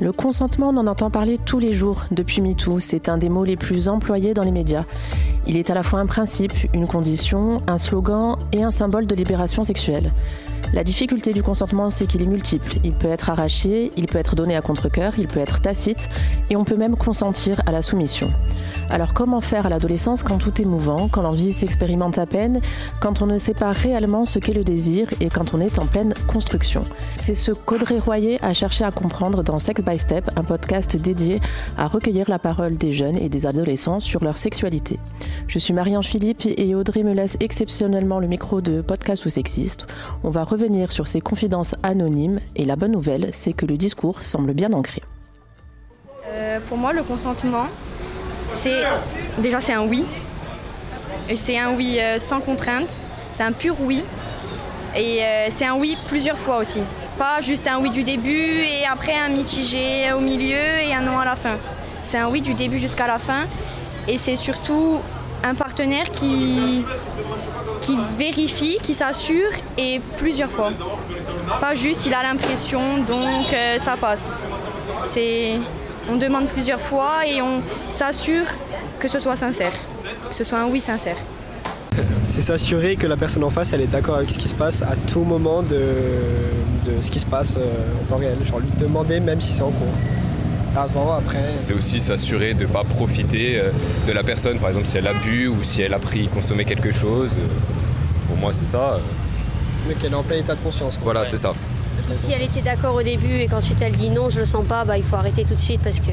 Le consentement, on en entend parler tous les jours depuis MeToo. C'est un des mots les plus employés dans les médias. Il est à la fois un principe, une condition, un slogan et un symbole de libération sexuelle. La difficulté du consentement, c'est qu'il est multiple. Il peut être arraché, il peut être donné à contre-coeur, il peut être tacite, et on peut même consentir à la soumission. Alors comment faire à l'adolescence quand tout est mouvant, quand l'envie s'expérimente à peine, quand on ne sait pas réellement ce qu'est le désir et quand on est en pleine construction? C'est ce qu'Audrey Royer a cherché à comprendre dans Sex by Step, un podcast dédié à recueillir la parole des jeunes et des adolescents sur leur sexualité. Je suis Marianne Philippe et Audrey me laisse exceptionnellement le micro de podcast ou sexiste. On va sur ces confidences anonymes et la bonne nouvelle, c'est que le discours semble bien ancré. Euh, pour moi, le consentement, c'est déjà c'est un oui. Et c'est un oui euh, sans contrainte. C'est un pur oui. Et euh, c'est un oui plusieurs fois aussi. Pas juste un oui du début et après un mitigé au milieu et un non à la fin. C'est un oui du début jusqu'à la fin. Et c'est surtout un partenaire qui, vérifie, qui s'assure et plusieurs fois. Pas juste il a l'impression donc euh, ça passe. C'est on demande plusieurs fois et on s'assure que ce soit sincère, que ce soit un oui sincère. C'est s'assurer que la personne en face elle est d'accord avec ce qui se passe à tout moment de, ce qui se passe euh, en temps réel. Genre lui demander même si c'est en cours. Avant, après. C'est aussi s'assurer de ne pas profiter euh, de la personne, par exemple si elle a bu ou si elle a pris, consommé quelque chose. Euh, pour moi c'est ça. Mais qu'elle est en plein état de conscience. Voilà, c'est ça. si elle était d'accord au début et qu'ensuite elle dit non, je le sens pas, bah, il faut arrêter tout de suite parce que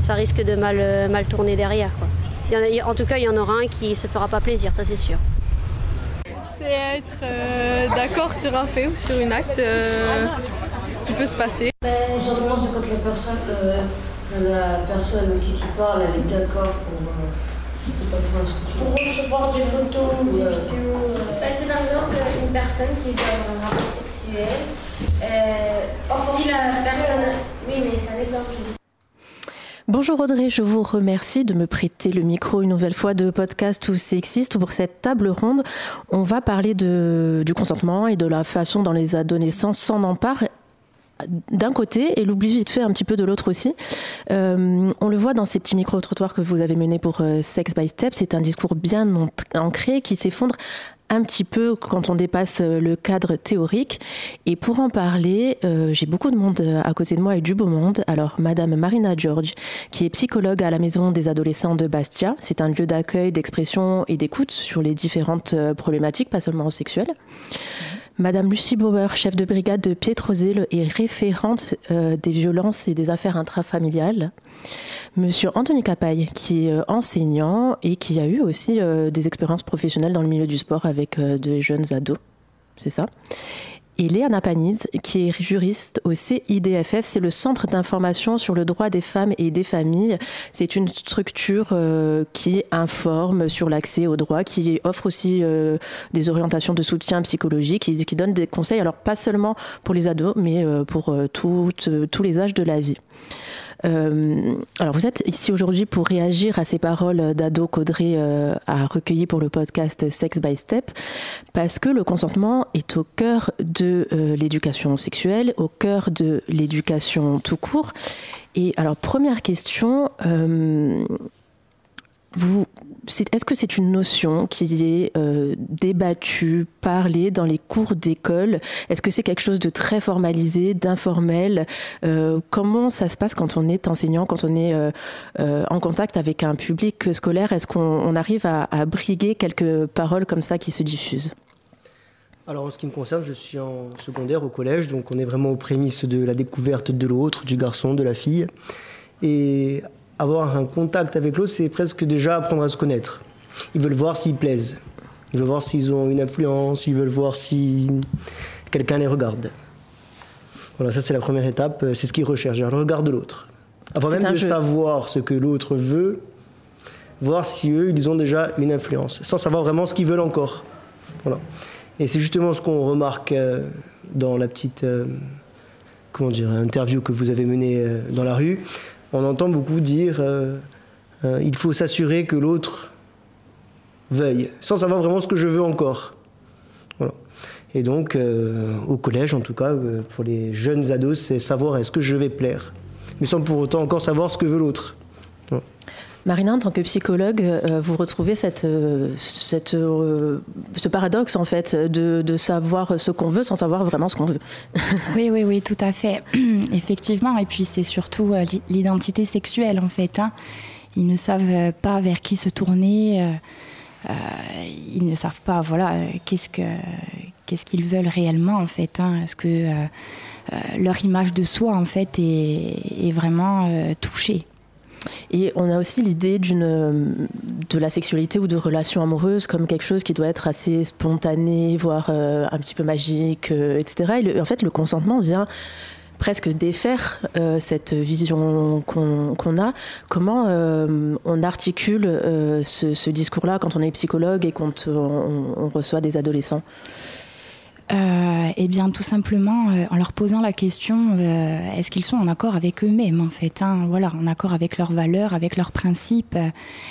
ça risque de mal, mal tourner derrière. Quoi. en, tout cas, il y en aura un qui se fera pas plaisir, ça c'est sûr c'est être euh, d'accord sur un fait ou sur une acte euh, qui peut se passer. Généralement, c'est quand la personne, euh, la personne à qui tu parles, elle est d'accord pour, pour recevoir des photos ou des vidéos. Ben, c'est par exemple une personne qui veut avoir un rapport sexuel. si la personne. Oui, mais c'est un exemple. Bonjour Audrey, je vous remercie de me prêter le micro une nouvelle fois de podcast ou sexiste pour cette table ronde. On va parler de, du consentement et de la façon dont les adolescents s'en emparent d'un côté et l'oublie vite fait un petit peu de l'autre aussi. Euh, on le voit dans ces petits micro-trottoirs que vous avez menés pour euh, Sex by Step. C'est un discours bien ancré qui s'effondre un petit peu quand on dépasse euh, le cadre théorique. Et pour en parler, j'ai beaucoup de monde à côté de moi et du beau monde. Alors, Madame Marina George, qui est psychologue à la Maison des adolescents de Bastia. C'est un lieu d'accueil, d'expression et d'écoute sur les différentes problématiques, pas seulement sexuelles. Madame Lucie Bauer, chef de brigade de Pietrozil et référente des violences et des affaires intrafamiliales. Monsieur Anthony Capaille, qui est euh, enseignant et qui a eu aussi euh, des expériences professionnelles dans le milieu du sport avec euh, jeunes ados. C'est ça? Et Léana Panise, qui est juriste au CIDFF, c'est le Centre d'information sur le droit des femmes et des familles. C'est une structure qui informe sur l'accès au droit, qui offre aussi des orientations de soutien psychologique, qui, donne des conseils, alors pas seulement pour les ados, mais pour toutes, tous les âges de la vie. Euh, alors vous êtes ici aujourd'hui pour réagir à ces paroles d'ado qu'Audrey euh, a recueillies pour le podcast Sex by Step, parce que le consentement est au cœur de euh, l'éducation sexuelle, au cœur de l'éducation tout court. Et alors première question, est-ce que c'est une notion qui est euh, débattue, parlée dans les cours d'école? Est-ce que c'est quelque chose de très formalisé, d'informel? Euh, Comment ça se passe quand on est enseignant, quand on est euh, en contact avec un public scolaire? Est-ce qu'on arrive à, briguer quelques paroles comme ça qui se diffusent? Alors en ce qui me concerne, je suis en secondaire au collège, donc on est vraiment aux prémices de la découverte de l'autre, du garçon, de la fille. Et avoir un contact avec l'autre, c'est presque déjà apprendre à se connaître. Ils veulent voir s'ils plaisent. Ils veulent voir s'ils ont une influence. Ils veulent voir si quelqu'un les regarde. Voilà, ça c'est la première étape. C'est ce qu'ils recherchent, le regard de l'autre. Avant même de savoir ce que l'autre veut, voir si eux, ils ont déjà une influence, sans savoir vraiment ce qu'ils veulent encore. Voilà. Et c'est justement ce qu'on remarque euh, dans la petite euh, comment dire, interview que vous avez menée euh, dans la rue on entend beaucoup dire euh, euh, il faut s'assurer que l'autre veuille, sans savoir vraiment ce que je veux encore. Et donc, euh, au collège, en tout cas, pour les jeunes ados, c'est savoir est-ce que je vais plaire mais sans pour autant encore savoir ce que veut l'autre. Marina, en tant que psychologue, euh, vous retrouvez euh, euh, ce paradoxe en fait de, savoir ce qu'on veut sans savoir vraiment ce qu'on veut. oui, oui, oui, tout à fait. Effectivement. Et puis c'est surtout l'identité sexuelle en fait. Hein. Ils ne savent pas vers qui se tourner. ils ne savent pas, voilà, qu'est-ce que qu'est-ce qu'ils veulent réellement en fait. Hein. Est-ce que leur image de soi en fait est vraiment touchée? Et on a aussi l'idée de la sexualité ou de relation amoureuse comme quelque chose qui doit être assez spontané, voire euh, un petit peu magique, euh, etc. Et en fait, le consentement vient presque défaire euh, cette vision qu'on a. Comment on articule ce, discours-là quand on est psychologue et quand on reçoit des adolescents? euh, Eh bien, tout simplement euh, en leur posant la question euh, est-ce qu'ils sont en accord avec eux-mêmes, en fait hein, Voilà, en accord avec leurs valeurs, avec leurs principes euh,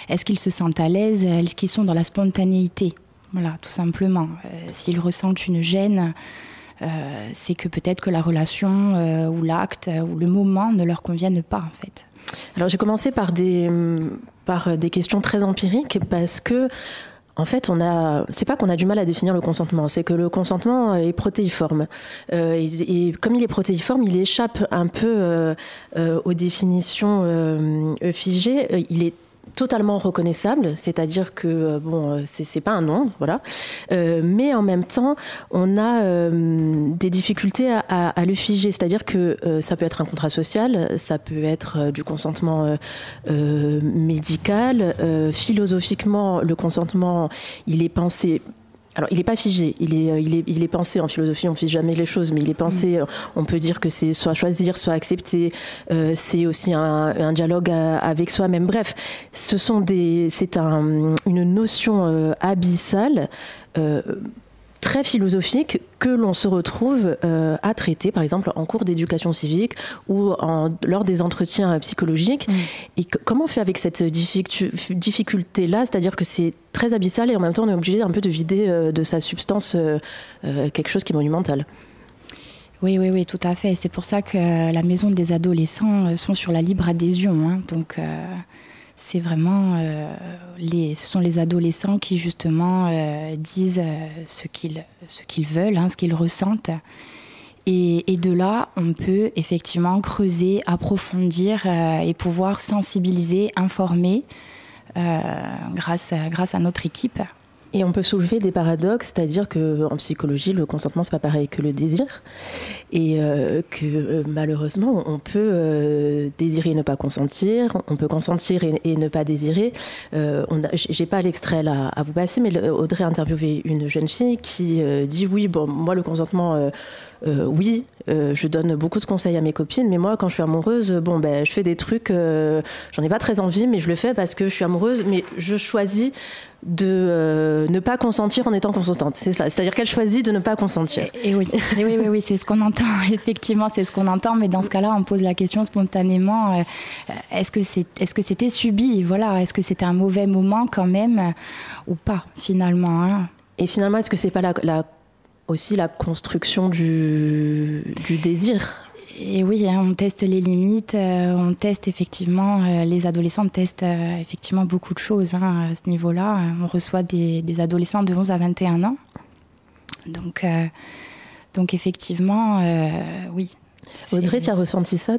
Est-ce qu'ils se sentent à l'aise Est-ce qu'ils sont dans la spontanéité Voilà, tout simplement. S'ils ressentent une gêne, c'est que peut-être que la relation ou l'acte ou le moment ne leur conviennent pas, en fait. Alors, j'ai commencé par des, par des questions très empiriques parce que en fait, on a, c'est pas qu'on a du mal à définir le consentement, c'est que le consentement est protéiforme. Euh, et, comme il est protéiforme, il échappe un peu euh, euh, aux définitions figées. Il est totalement reconnaissable, c'est-à-dire que euh, bon, euh, c'est pas un nom, voilà. Euh, mais en même temps, on a des difficultés à, le figer, c'est-à-dire que ça peut être un contrat social, ça peut être du consentement médical. philosophiquement, le consentement, il est pensé alors, il n'est pas figé, il est, euh, il, est, il est pensé en philosophie, on ne fige jamais les choses, mais il est pensé, mm. euh, on peut dire que c'est soit choisir, soit accepter, euh, c'est aussi un, un dialogue avec soi-même. Bref, ce sont des, c'est un, une notion abyssale très philosophique que l'on se retrouve euh, à traiter, par exemple, en cours d'éducation civique ou en, lors des entretiens psychologiques. Mm. Et comment on fait avec cette difficulté-là? C'est-à-dire que c'est très abyssal et en même temps, on est obligé un peu de vider euh, de sa substance euh, quelque chose qui est monumental. Oui, oui, oui, tout à fait. C'est pour ça que la maison des adolescents sont sur la libre adhésion. Hein. Donc, c'est vraiment euh, les, ce sont les adolescents qui justement euh, disent euh, ce qu'ils veulent, hein, ce qu'ils ressentent. Et, de là, on peut effectivement creuser, approfondir et pouvoir sensibiliser, informer grâce à notre équipe. Et on peut soulever des paradoxes, c'est-à-dire qu'en psychologie, le consentement, c'est pas pareil que le désir. Et euh, que euh, malheureusement, on peut euh, désirer et ne pas consentir, on peut consentir et, ne pas désirer. J'ai pas l'extrait là à vous passer, mais Audrey a interviewé une jeune fille qui dit Oui, bon, moi, le consentement euh, oui, euh, je donne beaucoup de conseils à mes copines, mais moi, quand je suis amoureuse, bon, ben, je fais des trucs, euh, j'en ai pas très envie, mais je le fais parce que je suis amoureuse, mais je choisis de ne pas consentir en étant consentante. C'est ça. C'est-à-dire qu'elle choisit de ne pas consentir. Et, oui, et oui, oui, oui c'est ce qu'on entend. Effectivement, c'est ce qu'on entend. Mais dans ce cas-là, on pose la question spontanément est-ce que c'est, est-ce que c'était subi? Voilà, est-ce que c'était un mauvais moment quand même ou pas finalement hein? Et finalement, est-ce que c'est pas la, la aussi la construction du, du désir. Et oui, hein, on teste les limites, euh, on teste effectivement, euh, les adolescents testent euh, effectivement beaucoup de choses hein, à ce niveau-là. On reçoit des, des, adolescents de 11 à 21 ans. Donc, donc effectivement, oui. Audrey, tu as ressenti ça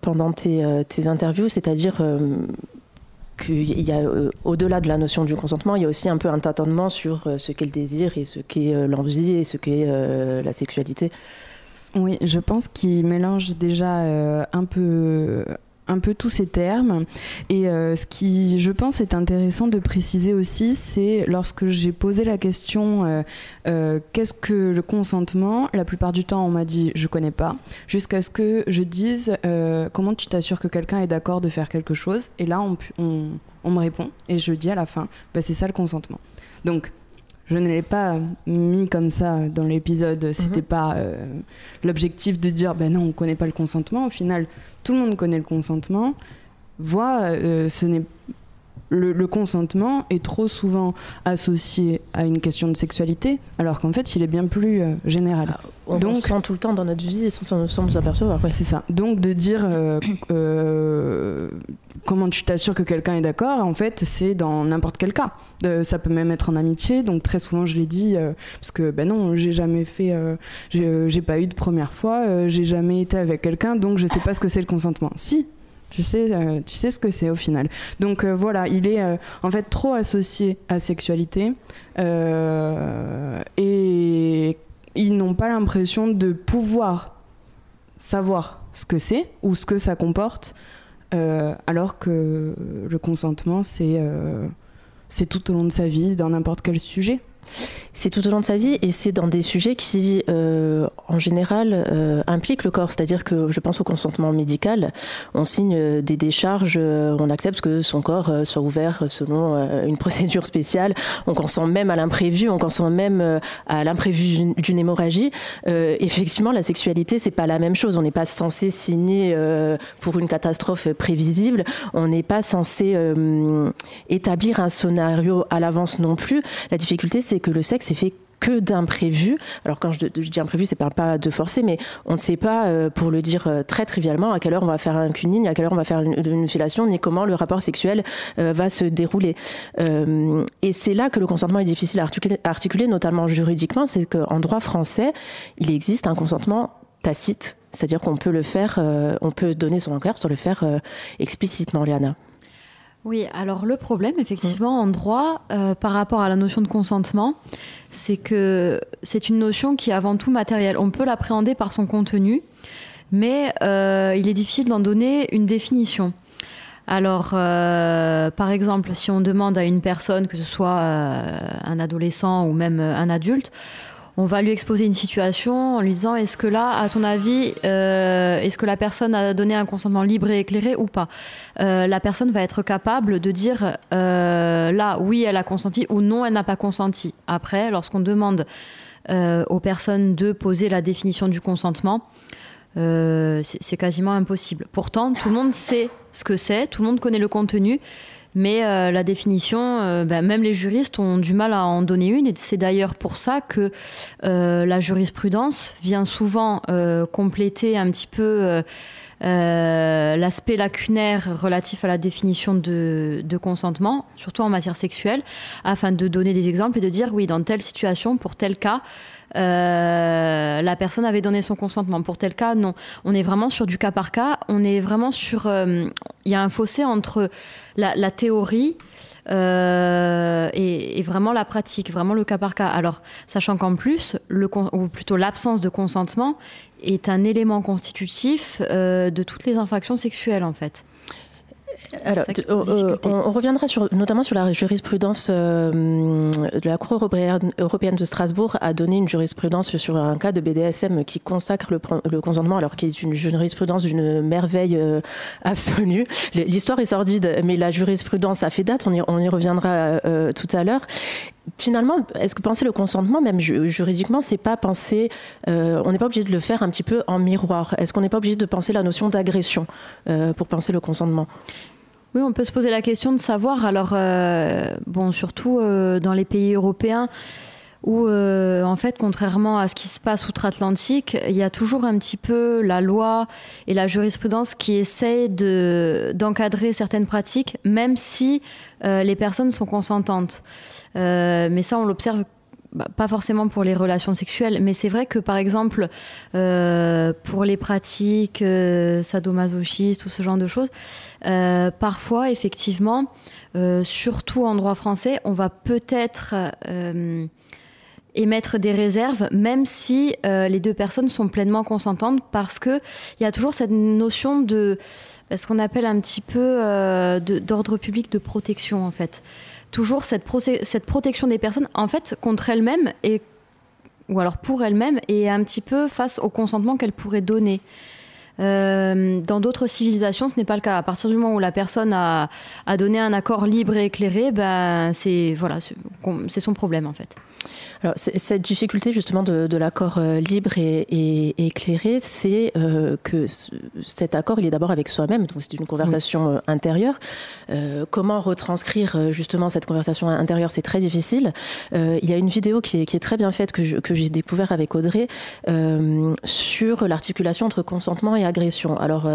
pendant tes, tes interviews, c'est-à-dire qu'il y a, au-delà de la notion du consentement, il y a aussi un peu un tâtonnement sur ce qu'est le désir et ce qu'est l'envie et ce qu'est la sexualité? Oui, je pense qu'il mélange déjà un peu un peu tous ces termes. Et ce qui, je pense, est intéressant de préciser aussi, c'est lorsque j'ai posé la question qu'est-ce que le consentement La plupart du temps, on m'a dit je connais pas, jusqu'à ce que je dise comment tu t'assures que quelqu'un est d'accord de faire quelque chose? Et là, on me répond et je dis à la fin, bah, c'est ça le consentement. Donc, je ne l'ai pas mis comme ça dans l'épisode. C'était mhm. pas euh, l'objectif de dire, ben non, on connaît pas le consentement. Au final, tout le monde connaît le consentement. Voit, euh, ce n'est le, consentement est trop souvent associé à une question de sexualité, alors qu'en fait, il est bien plus euh, général. Ah, on Donc, sent tout le temps dans notre vie sans, sans nous apercevoir. C'est ça. Donc, de dire euh, euh, comment tu t'assures que quelqu'un est d'accord, en fait, c'est dans n'importe quel cas. ça peut même être en amitié. Donc, très souvent, je l'ai dit, parce que, ben non, j'ai jamais fait, j'ai pas eu de première fois, j'ai jamais été avec quelqu'un, donc je sais pas ce que c'est le consentement. Si, tu sais, euh, tu sais ce que c'est au final. Donc euh, voilà, il est euh, en fait trop associé à sexualité et ils n'ont pas l'impression de pouvoir savoir ce que c'est ou ce que ça comporte, alors que le consentement, c'est c'est tout au long de sa vie, dans n'importe quel sujet. C'est tout au long de sa vie et c'est dans des sujets qui, euh, en général, euh, impliquent le corps. C'est-à-dire que je pense au consentement médical. On signe euh, des décharges, on accepte que son corps soit ouvert selon une procédure spéciale. On consent même à l'imprévu, on consent même à l'imprévu d'une hémorragie. effectivement, la sexualité, c'est pas la même chose. On n'est pas censé signer pour une catastrophe prévisible. On n'est pas censé établir un scénario à l'avance non plus. La difficulté, c'est que le sexe est fait que d'imprévus. Alors quand je, dis imprévu, c'est pas de forcer, mais on ne sait pas, euh, pour le dire euh, très trivialement, à quelle heure on va faire un cunning, à quelle heure on va faire une, une ni comment le rapport sexuel euh, va se dérouler. et c'est là que le consentement est difficile à articuler, notamment juridiquement, c'est qu'en droit français, il existe un consentement tacite, c'est-à-dire qu'on peut le faire, on peut donner son accord sur le faire explicitement, Léana. Oui, alors le problème, effectivement, en droit, euh, par rapport à la notion de consentement, c'est que c'est une notion qui est avant tout matérielle. On peut l'appréhender par son contenu, mais euh, il est difficile d'en donner une définition. Alors, euh, par exemple, si on demande à une personne, que ce soit un adolescent ou même un adulte, on va lui exposer une situation en lui disant est-ce que là, à ton avis, euh, est-ce que la personne a donné un consentement libre et éclairé ou pas euh, La personne va être capable de dire euh, là, oui, elle a consenti ou non, elle n'a pas consenti. Après, lorsqu'on demande aux personnes de poser la définition du consentement, c'est quasiment impossible. Pourtant, tout le monde sait ce que c'est, tout le monde connaît le contenu. Mais euh, la définition, euh, ben, même les juristes ont du mal à en donner une. Et c'est d'ailleurs pour ça que euh, la jurisprudence vient souvent compléter un petit peu l'aspect lacunaire relatif à la définition de, consentement, surtout en matière sexuelle, afin de donner des exemples et de dire oui, dans telle situation, pour tel cas, euh, la personne avait donné son consentement. Pour tel cas, non. On est vraiment sur du cas par cas. On est vraiment sur. Euh, il y a un fossé entre la, théorie. Euh, et, vraiment la pratique, vraiment le cas par cas. Alors, sachant qu'en plus, le, ou plutôt l'absence de consentement est un élément constitutif de toutes les infractions sexuelles, en fait. Alors, euh, on, reviendra sur, notamment sur la jurisprudence euh, de la Cour européenne, de Strasbourg a donné une jurisprudence sur un cas de BDSM qui consacre le, consentement, alors qui est une jurisprudence d'une merveille euh, absolue. L'histoire est sordide, mais la jurisprudence a fait date. On y, on y reviendra tout à l'heure. Finalement, est-ce que penser le consentement, même juridiquement, c'est pas penser, on n'est pas obligé de le faire un petit peu en miroir. Est-ce qu'on n'est pas obligé de penser la notion d'agression pour penser le consentement? Oui, on peut se poser la question de savoir. Alors, euh, bon, surtout euh, dans les pays européens, où, euh, en fait, contrairement à ce qui se passe outre-Atlantique, il y a toujours un petit peu la loi et la jurisprudence qui essayent d'encadrer certaines pratiques, même si les personnes sont consentantes. mais ça, on l'observe bah, pas forcément pour les relations sexuelles, mais c'est vrai que par exemple, euh, pour les pratiques euh, sadomasochistes ou ce genre de choses, euh, parfois, effectivement, surtout en droit français, on va peut-être émettre des réserves, même si les deux personnes sont pleinement consentantes, parce qu'il y a toujours cette notion de ce qu'on appelle un petit peu d'ordre public de protection, en fait toujours cette, protection des personnes, en fait, contre elles-mêmes ou alors pour elles-mêmes et un petit peu face au consentement qu'elles pourraient donner. Euh, dans d'autres civilisations, ce n'est pas le cas. À partir du moment où la personne a, a donné un accord libre et éclairé, ben, c'est voilà, c'est son problème en fait. Alors, cette difficulté justement de, l'accord euh, libre et, éclairé, c'est euh, que cet accord, il est d'abord avec soi-même, donc c'est une conversation euh, intérieure. comment retranscrire justement cette conversation intérieure, c'est très difficile. il y a une vidéo qui est, très bien faite que, j'ai découvert avec Audrey sur l'articulation entre consentement et agression. Alors,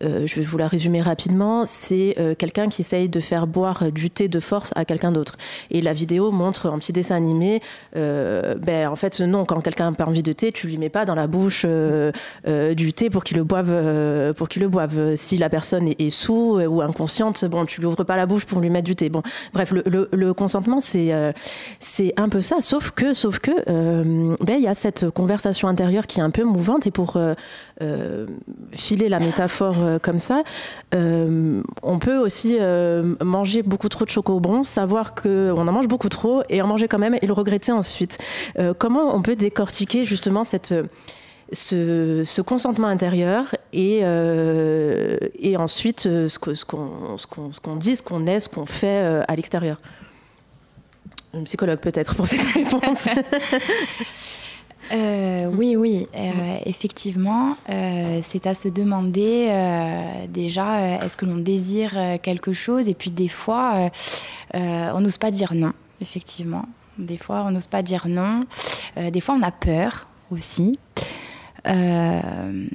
je vais vous la résumer rapidement. C'est quelqu'un qui essaye de faire boire du thé de force à quelqu'un d'autre. Et la vidéo montre un petit dessin animé euh, ben, en fait, non, quand quelqu'un n'a pas envie de thé, tu lui mets pas dans la bouche euh, euh, du thé pour qu'il le boive. pour qu'il le boive. Si la personne est, sous ou inconsciente, bon, tu lui ouvres pas la bouche pour lui mettre du thé. Bon, bref, le, consentement, c'est c'est un peu ça. Sauf que, sauf que, ben, il y a cette conversation intérieure qui est un peu mouvante et pour filer la métaphore comme ça, on peut aussi manger beaucoup trop de chocobons, savoir qu'on en mange beaucoup trop et en manger quand même et le regretter ensuite. Euh, comment on peut décortiquer justement cette, ce, consentement intérieur et, euh, et ensuite euh, ce qu'on ce ce qu'on dit, ce qu'on est, ce qu'on fait à l'extérieur? Un psychologue peut-être pour cette réponse. oui, oui, effectivement, c'est à se demander déjà est-ce que l'on désire quelque chose? Et puis des fois on n'ose pas dire non, effectivement. Des fois, on n'ose pas dire non. Euh, des fois, on a peur aussi. Euh,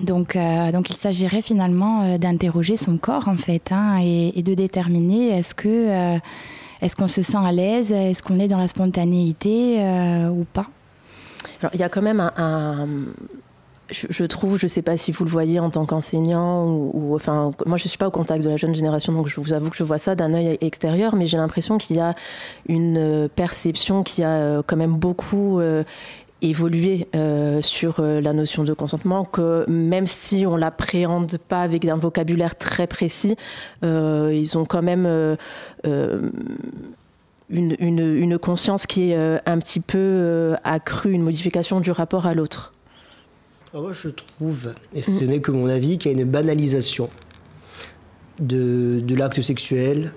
donc, euh, donc, il s'agirait finalement d'interroger son corps, en fait, hein, et, de déterminer est-ce que est-ce qu'on se sent à l'aise, est-ce qu'on est dans la spontanéité ou pas? Alors, il y a quand même un je, trouve, je ne sais pas si vous le voyez en tant qu'enseignant ou, enfin, moi je ne suis pas au contact de la jeune génération, donc je vous avoue que je vois ça d'un œil extérieur, mais j'ai l'impression qu'il y a une euh, perception qui a euh, quand même beaucoup euh, évolué sur la notion de consentement, que même si on l'appréhende pas avec un vocabulaire très précis, ils ont quand même une, une, conscience qui est un petit peu accrue, une modification du rapport à l'autre. Ah, moi, je trouve, et ce mm. n'est que mon avis, qu'il y a une banalisation de, de l'acte sexuel,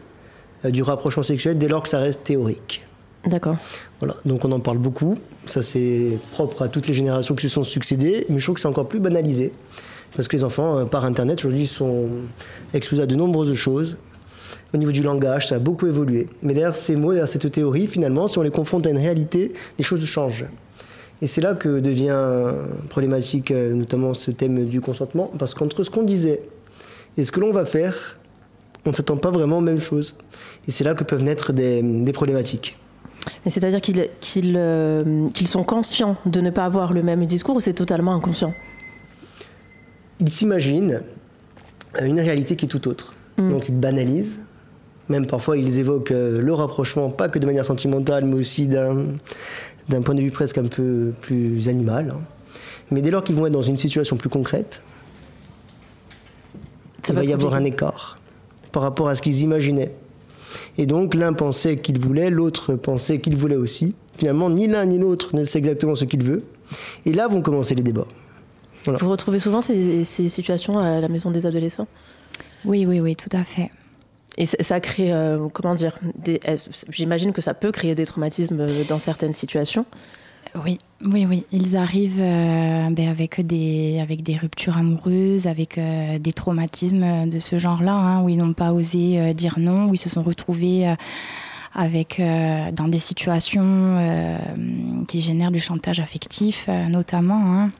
euh, du rapprochement sexuel, dès lors que ça reste théorique. D'accord. Voilà, donc on en parle beaucoup. Ça, c'est propre à toutes les générations qui se sont succédées, mais je trouve que c'est encore plus banalisé. Parce que les enfants, euh, par Internet, aujourd'hui, sont exposés à de nombreuses choses. Au niveau du langage, ça a beaucoup évolué. Mais derrière ces mots, derrière cette théorie, finalement, si on les confronte à une réalité, les choses changent. Et c'est là que devient problématique euh, notamment ce thème du consentement, parce qu'entre ce qu'on disait et ce que l'on va faire, on ne s'attend pas vraiment aux mêmes choses. Et c'est là que peuvent naître des, problématiques. C'est-à-dire euh, qu'ils sont conscients de ne pas avoir le même discours ou c'est totalement inconscient? Ils s'imaginent une réalité qui est tout autre. Mm. Donc ils banalisent. Même parfois, ils évoquent euh, le rapprochement, pas que de manière sentimentale, mais aussi d'un point de vue presque un peu plus animal. Hein. Mais dès lors qu'ils vont être dans une situation plus concrète, il va y avoir un écart par rapport à ce qu'ils imaginaient. Et donc l'un pensait qu'il voulait, l'autre pensait qu'il voulait aussi. Finalement, ni l'un ni l'autre ne sait exactement ce qu'il veut. Et là vont commencer les débats. Vous retrouvez souvent ces, ces situations à la maison des adolescents? Oui, oui, oui, tout à fait. Et ça crée, euh, comment dire, j'imagine que ça peut créer des traumatismes euh, dans certaines situations. Oui, oui, oui. Ils arrivent euh, ben, avec, des, avec des ruptures amoureuses, avec des traumatismes de ce genre-là, hein, où ils n'ont pas osé dire non, où ils se sont retrouvés avec, dans des situations qui génèrent du chantage affectif, notamment. Hein.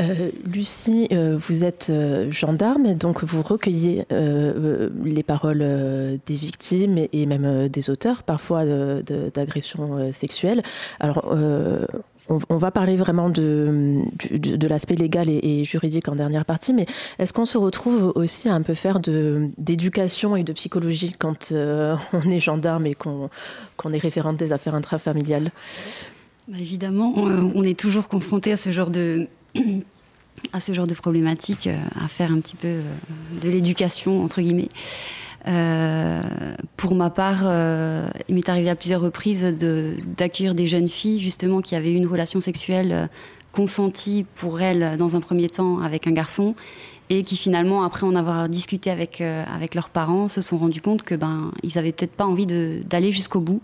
Euh, Lucie, euh, vous êtes euh, gendarme, donc vous recueillez les paroles des victimes et, même des auteurs, parfois d'agressions sexuelles. Alors, on, va parler vraiment de, de, l'aspect légal et, juridique en dernière partie, mais est-ce qu'on se retrouve aussi à un peu faire d'éducation et de psychologie quand on est gendarme et qu'on est référente des affaires intrafamiliales? Bah, Évidemment, on est toujours confronté à ce genre de à ce genre de problématiques, euh, à faire un petit peu euh, de l'éducation, entre guillemets. Euh, pour ma part, il m'est arrivé à plusieurs reprises d'accueillir des jeunes filles justement qui avaient eu une relation sexuelle consenti pour elle dans un premier temps avec un garçon et qui finalement, après en avoir discuté avec, avec leurs parents, se sont rendus compte que ben ils avaient peut-être pas envie d'aller jusqu'au bout.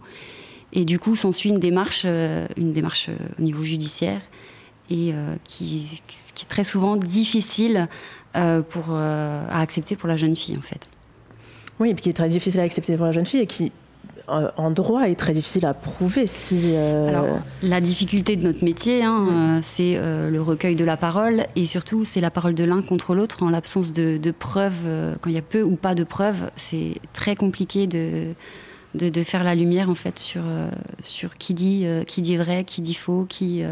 Et du coup, s'ensuit une démarche, une démarche au niveau judiciaire et qui, qui, est très souvent difficile pour, à accepter pour la jeune fille en fait. Oui, et puis qui est très difficile à accepter pour la jeune fille et qui euh, en droit est très difficile à prouver. Si, euh, Alors, la difficulté de notre métier, hein, euh, c'est le recueil de la parole et surtout c'est la parole de l'un contre l'autre en l'absence de, preuves. quand il y a peu ou pas de preuves, c'est très compliqué de, de, faire la lumière en fait sur, sur qui, dit, qui dit vrai, qui dit faux, qui,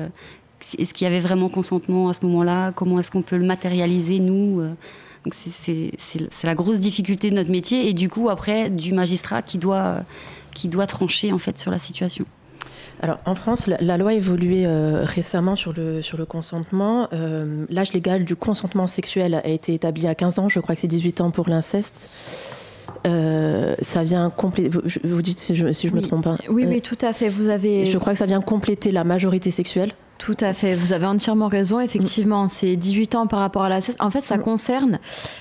est-ce qu'il y avait vraiment consentement à ce moment-là, comment est-ce qu'on peut le matérialiser nous c'est la grosse difficulté de notre métier et du coup après du magistrat qui doit qui doit trancher en fait sur la situation. Alors en France, la, loi a évolué euh, récemment sur le, sur le consentement. Euh, l'âge légal du consentement sexuel a été établi à 15 ans, je crois que c'est 18 ans pour l'inceste. Euh, ça vient compléter. Vous, dites si je, si je me trompe pas. Oui, oui, tout à fait. Vous avez. Je crois que ça vient compléter la majorité sexuelle. Tout à fait, vous avez entièrement raison. Effectivement, c'est 18 ans par rapport à la En fait, ça mm. concerne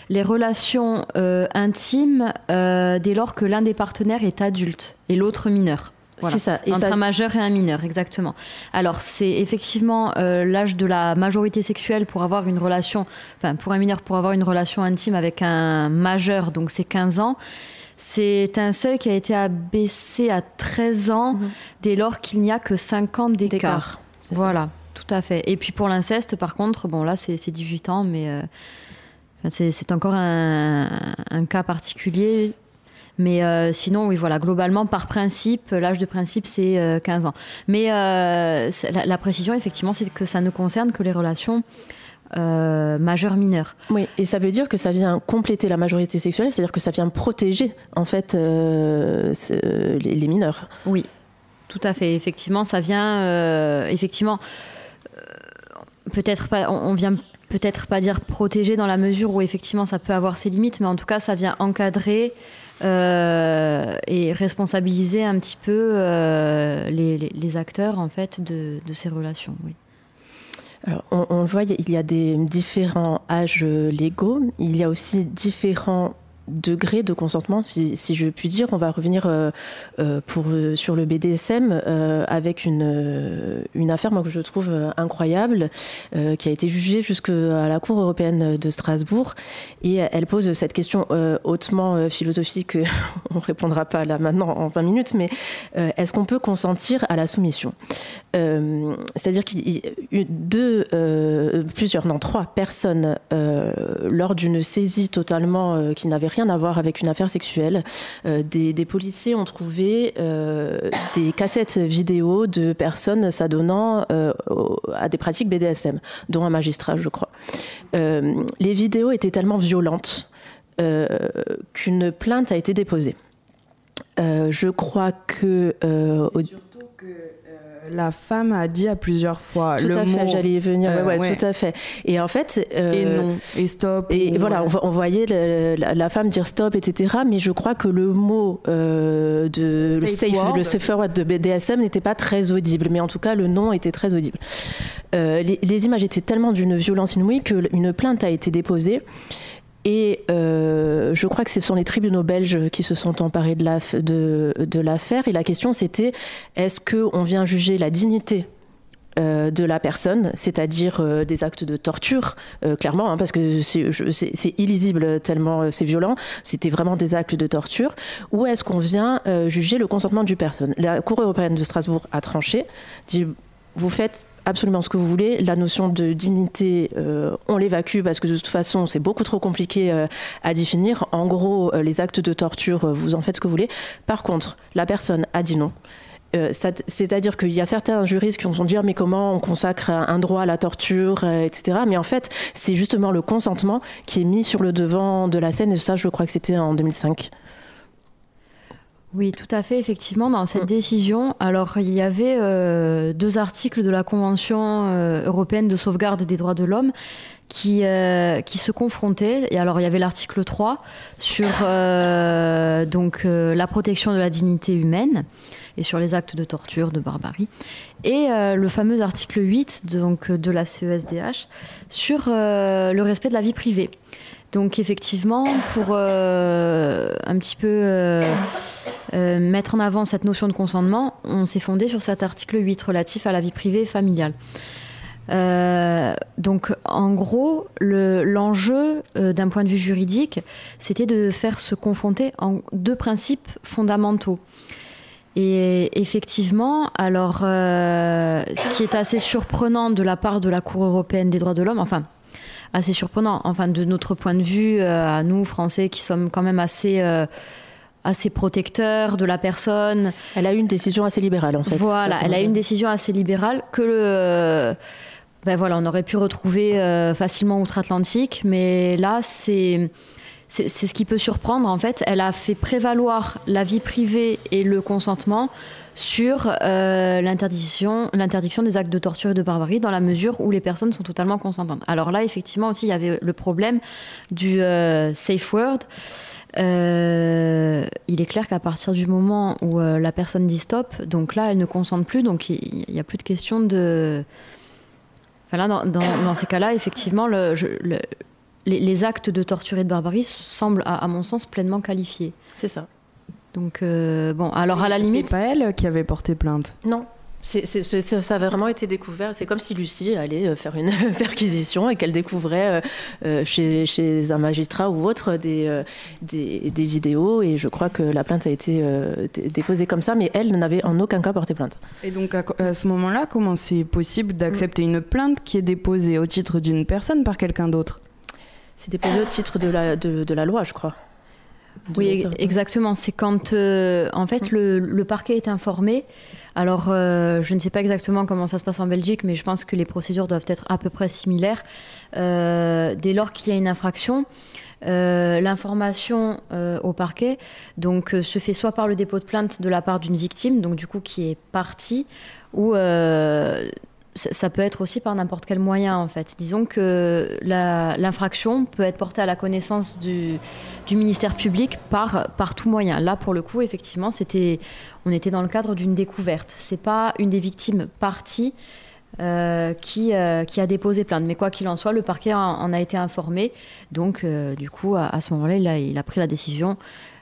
les relations euh, intimes euh, dès lors que l'un des partenaires est adulte et l'autre mineur. C'est ça. Entre un majeur et un mineur, exactement. Alors, c'est effectivement euh, l'âge de la majorité sexuelle pour avoir une relation, enfin, pour un mineur, pour avoir une relation intime avec un majeur, donc c'est 15 ans. C'est un seuil qui a été abaissé à 13 ans mm-hmm. dès lors qu'il n'y a que 5 ans d'écart. Voilà, tout à fait. Et puis pour l'inceste, par contre, bon là c'est 18 ans, mais euh, c'est encore un, cas particulier. Mais euh, sinon, oui, voilà, globalement, par principe, l'âge de principe, c'est 15 euh, ans. Mais la, précision, effectivement, c'est que ça ne concerne que les relations majeures mineures. Oui, et ça veut dire que ça vient compléter la majorité sexuelle, c'est-à-dire que ça vient protéger, en fait, les, mineurs. Oui, tout à fait. Effectivement, ça vient. Euh, effectivement, euh, peut-être pas. On, vient peut-être pas dire protéger dans la mesure où effectivement ça peut avoir ses limites, mais en tout cas ça vient encadrer euh, et responsabiliser un petit peu les, acteurs en fait de, ces relations. On, voit, il y a des différents âges légaux, il y a aussi différents degré de consentement, si, je puis dire. On va revenir euh, euh, euh, sur le BDSM avec une, une affaire moi, que je trouve incroyable, qui a été jugée jusqu'à la Cour européenne de Strasbourg. Et elle pose cette question hautement philosophique, on ne répondra pas là maintenant en 20 minutes, mais est-ce qu'on peut consentir à la soumission? C'est-à-dire qu'il y a deux, plusieurs, non, trois personnes lors d'une saisie totalement qui n'avait rien à voir avec une affaire sexuelle. Euh, des, policiers ont trouvé euh, des cassettes vidéo de personnes s'adonnant euh, à des pratiques BDSM, dont un magistrat, je crois. les vidéos étaient tellement violentes qu'une plainte a été déposée. je crois que la femme a dit à plusieurs fois tout le à fait, j'allais y venir. ouais, tout à fait. Et en fait. Euh, et non. Et stop. Et voilà, on, voyait la, femme dire stop, etc. Mais je crois que le mot euh, de le safe, le safe word de BDSM n'était pas très audible. Mais en tout cas, le nom était très audible. Euh, les, les, images étaient tellement d'une violence inouïe qu'une plainte a été déposée. Et euh, je crois que ce sont les tribunaux belges qui se sont emparés de l'affaire. Et la question, c'était est-ce qu'on vient juger la dignité euh, de la personne, c'est-à-dire euh, des actes de torture, clairement, hein, parce que c'est illisible tellement c'est violent, c'était vraiment des actes de torture, ou est-ce qu'on vient juger le consentement du personne? La Cour européenne de Strasbourg a tranché, dit vous faites absolument ce que vous voulez. La notion de dignité, euh, on l'évacue parce que de toute façon, c'est beaucoup trop compliqué euh, à définir. En gros, euh, les actes de torture, vous en faites ce que vous voulez. Par contre, la personne a dit non. C'est-à-dire qu'il y a certains juristes qui ont dit mais comment on consacre un droit à la torture, etc. Mais en fait, c'est justement le consentement qui est mis sur le devant de la scène et ça, je crois que c'était en 2005. Oui, tout à fait, effectivement, dans cette mm. décision, alors il y avait euh, deux articles de la Convention euh, européenne de sauvegarde des droits de l'homme qui, euh, qui se confrontaient. Et alors il y avait l'article 3 sur donc, la protection de la dignité humaine et sur les actes de torture, de barbarie. Et le fameux article 8 donc, de la CESDH sur le respect de la vie privée. Donc effectivement, pour un petit peu mettre en avant cette notion de consentement, on s'est fondé sur cet article 8 relatif à la vie privée et familiale. Euh, donc, en gros, l'enjeu euh, d'un point de vue juridique, c'était de faire se confronter en deux principes fondamentaux. Et effectivement, alors, euh, ce qui est assez surprenant de la part de la Cour européenne des droits de l'homme, enfin, assez surprenant, enfin, de notre point de vue, à nous, Français, qui sommes quand même assez assez protecteurs de la personne. Elle a eu une décision assez libérale en fait. Voilà, elle a eu une décision assez libérale que le, ben voilà, on aurait pu retrouver euh, facilement outre-Atlantique, mais là, c'est c'est ce qui peut surprendre en fait. Elle a fait prévaloir la vie privée et le consentement sur euh, l'interdiction, des actes de torture et de barbarie dans la mesure où les personnes sont totalement consentantes. Alors là, effectivement aussi, il y avait le problème du euh, safe word. il est clair qu'à partir du moment où la personne dit stop, donc là, elle ne consente plus, donc il n'y a plus de question de dans, ces cas-là, effectivement, les, actes de torture et de barbarie semblent, à, mon sens, pleinement qualifiés. C'est ça. Donc, euh, bon, alors à la limite. C'est pas elle qui avait porté plainte Non, ça a vraiment été découvert. C'est comme si Lucie allait euh, faire une perquisition et qu'elle découvrait euh, chez, un magistrat ou autre des, des, vidéos. Et je crois que la plainte a été déposée comme ça, mais elle n'avait en aucun cas porté plainte. Et donc à, ce moment-là, comment c'est possible d'accepter une plainte qui est déposée au titre d'une personne par quelqu'un d'autre? C'est déposé au titre de la, de la loi, je crois. Oui, exactement. C'est quand, euh, en fait, le, parquet est informé. Alors, euh, je ne sais pas exactement comment ça se passe en Belgique, mais je pense que les procédures doivent être à peu près similaires. Euh, dès lors qu'il y a une infraction, l'information au parquet donc se fait soit par le dépôt de plainte de la part d'une victime, donc du coup qui est partie, ou ça peut être aussi par n'importe quel moyen en fait. Disons que l'infraction peut être portée à la connaissance du, ministère public par, par tout moyen. Là, pour le coup, effectivement, c'était, on était dans le cadre d'une découverte. C'est pas une des victimes parties euh, qui, euh, qui a déposé plainte. Mais quoi qu'il en soit, le parquet en, a été informé. Donc, euh, du coup, à, ce moment-là, il a, il a pris la décision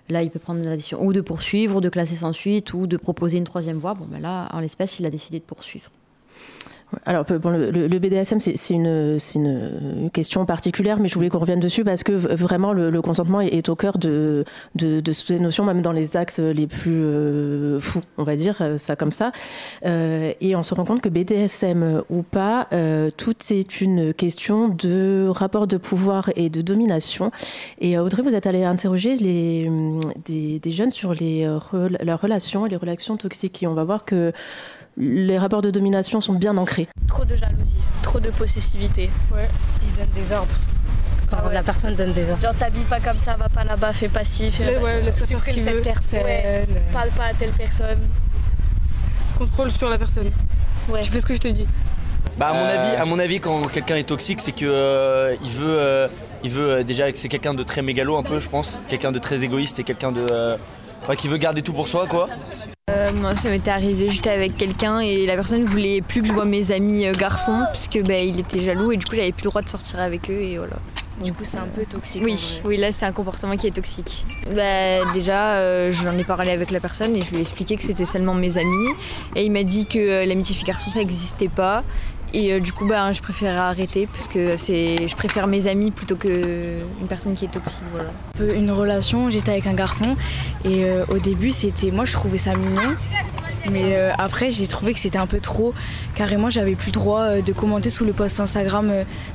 Là, il peut prendre la décision ou de poursuivre, ou de classer sans suite, ou de proposer une troisième voie. Bon, ben là, en l'espèce, il a décidé de poursuivre. Alors, bon, le, BDSM, c'est une, question particulière, mais je voulais qu'on revienne dessus parce que vraiment, le, consentement est, au cœur de, de, de, ces notions, même dans les actes les plus euh, fous, on va dire euh, ça comme ça. Euh, et on se rend compte que BDSM ou pas, tout est une question de rapport de pouvoir et de domination. Et Audrey, vous êtes allée interroger des jeunes sur les, leurs relations et les relations toxiques. Et on va voir que les rapports de domination sont bien ancrés. Trop de jalousie, trop de possessivité. Ouais. Ils donnent des ordres. Quand ah la personne donne des ordres. Genre t'habilles pas comme ça, va pas là-bas, fais pas ci, fais ouais, laisse pas ce cette personne. parle pas à telle personne. Contrôle sur la personne. Ouais. Tu fais ce que je te dis. Bah à mon euh. avis, à mon avis, quand quelqu'un est toxique, c'est que euh, il veut, euh, il veut déjà que c'est quelqu'un de très mégalo un peu, je pense, quelqu'un de très égoïste et quelqu'un de, qui veut garder tout pour soi, quoi. Euh, moi, ça m'était arrivé, j'étais avec quelqu'un et la personne voulait plus que je vois mes amis euh, garçons puisque bah, il était jaloux et du coup j'avais plus le droit de sortir avec eux et voilà. Du coup, c'est un peu toxique. Oui, oui, là, c'est un comportement qui est toxique. Bah, déjà, euh, j'en ai parlé avec la personne et je lui ai expliqué que c'était seulement mes amis. Et il m'a dit que l'amitié fille-garçon, ça n'existait pas. Et euh, du coup, bah, je préfère arrêter parce que c'est, je préfère mes amis plutôt qu'une personne qui est toxique. Voilà. Une relation, j'étais avec un garçon et euh, au début, c'était, moi, je trouvais ça mignon. Mais euh, après, j'ai trouvé que c'était un peu trop. Carrément, j'avais plus le droit de commenter sous le post Instagram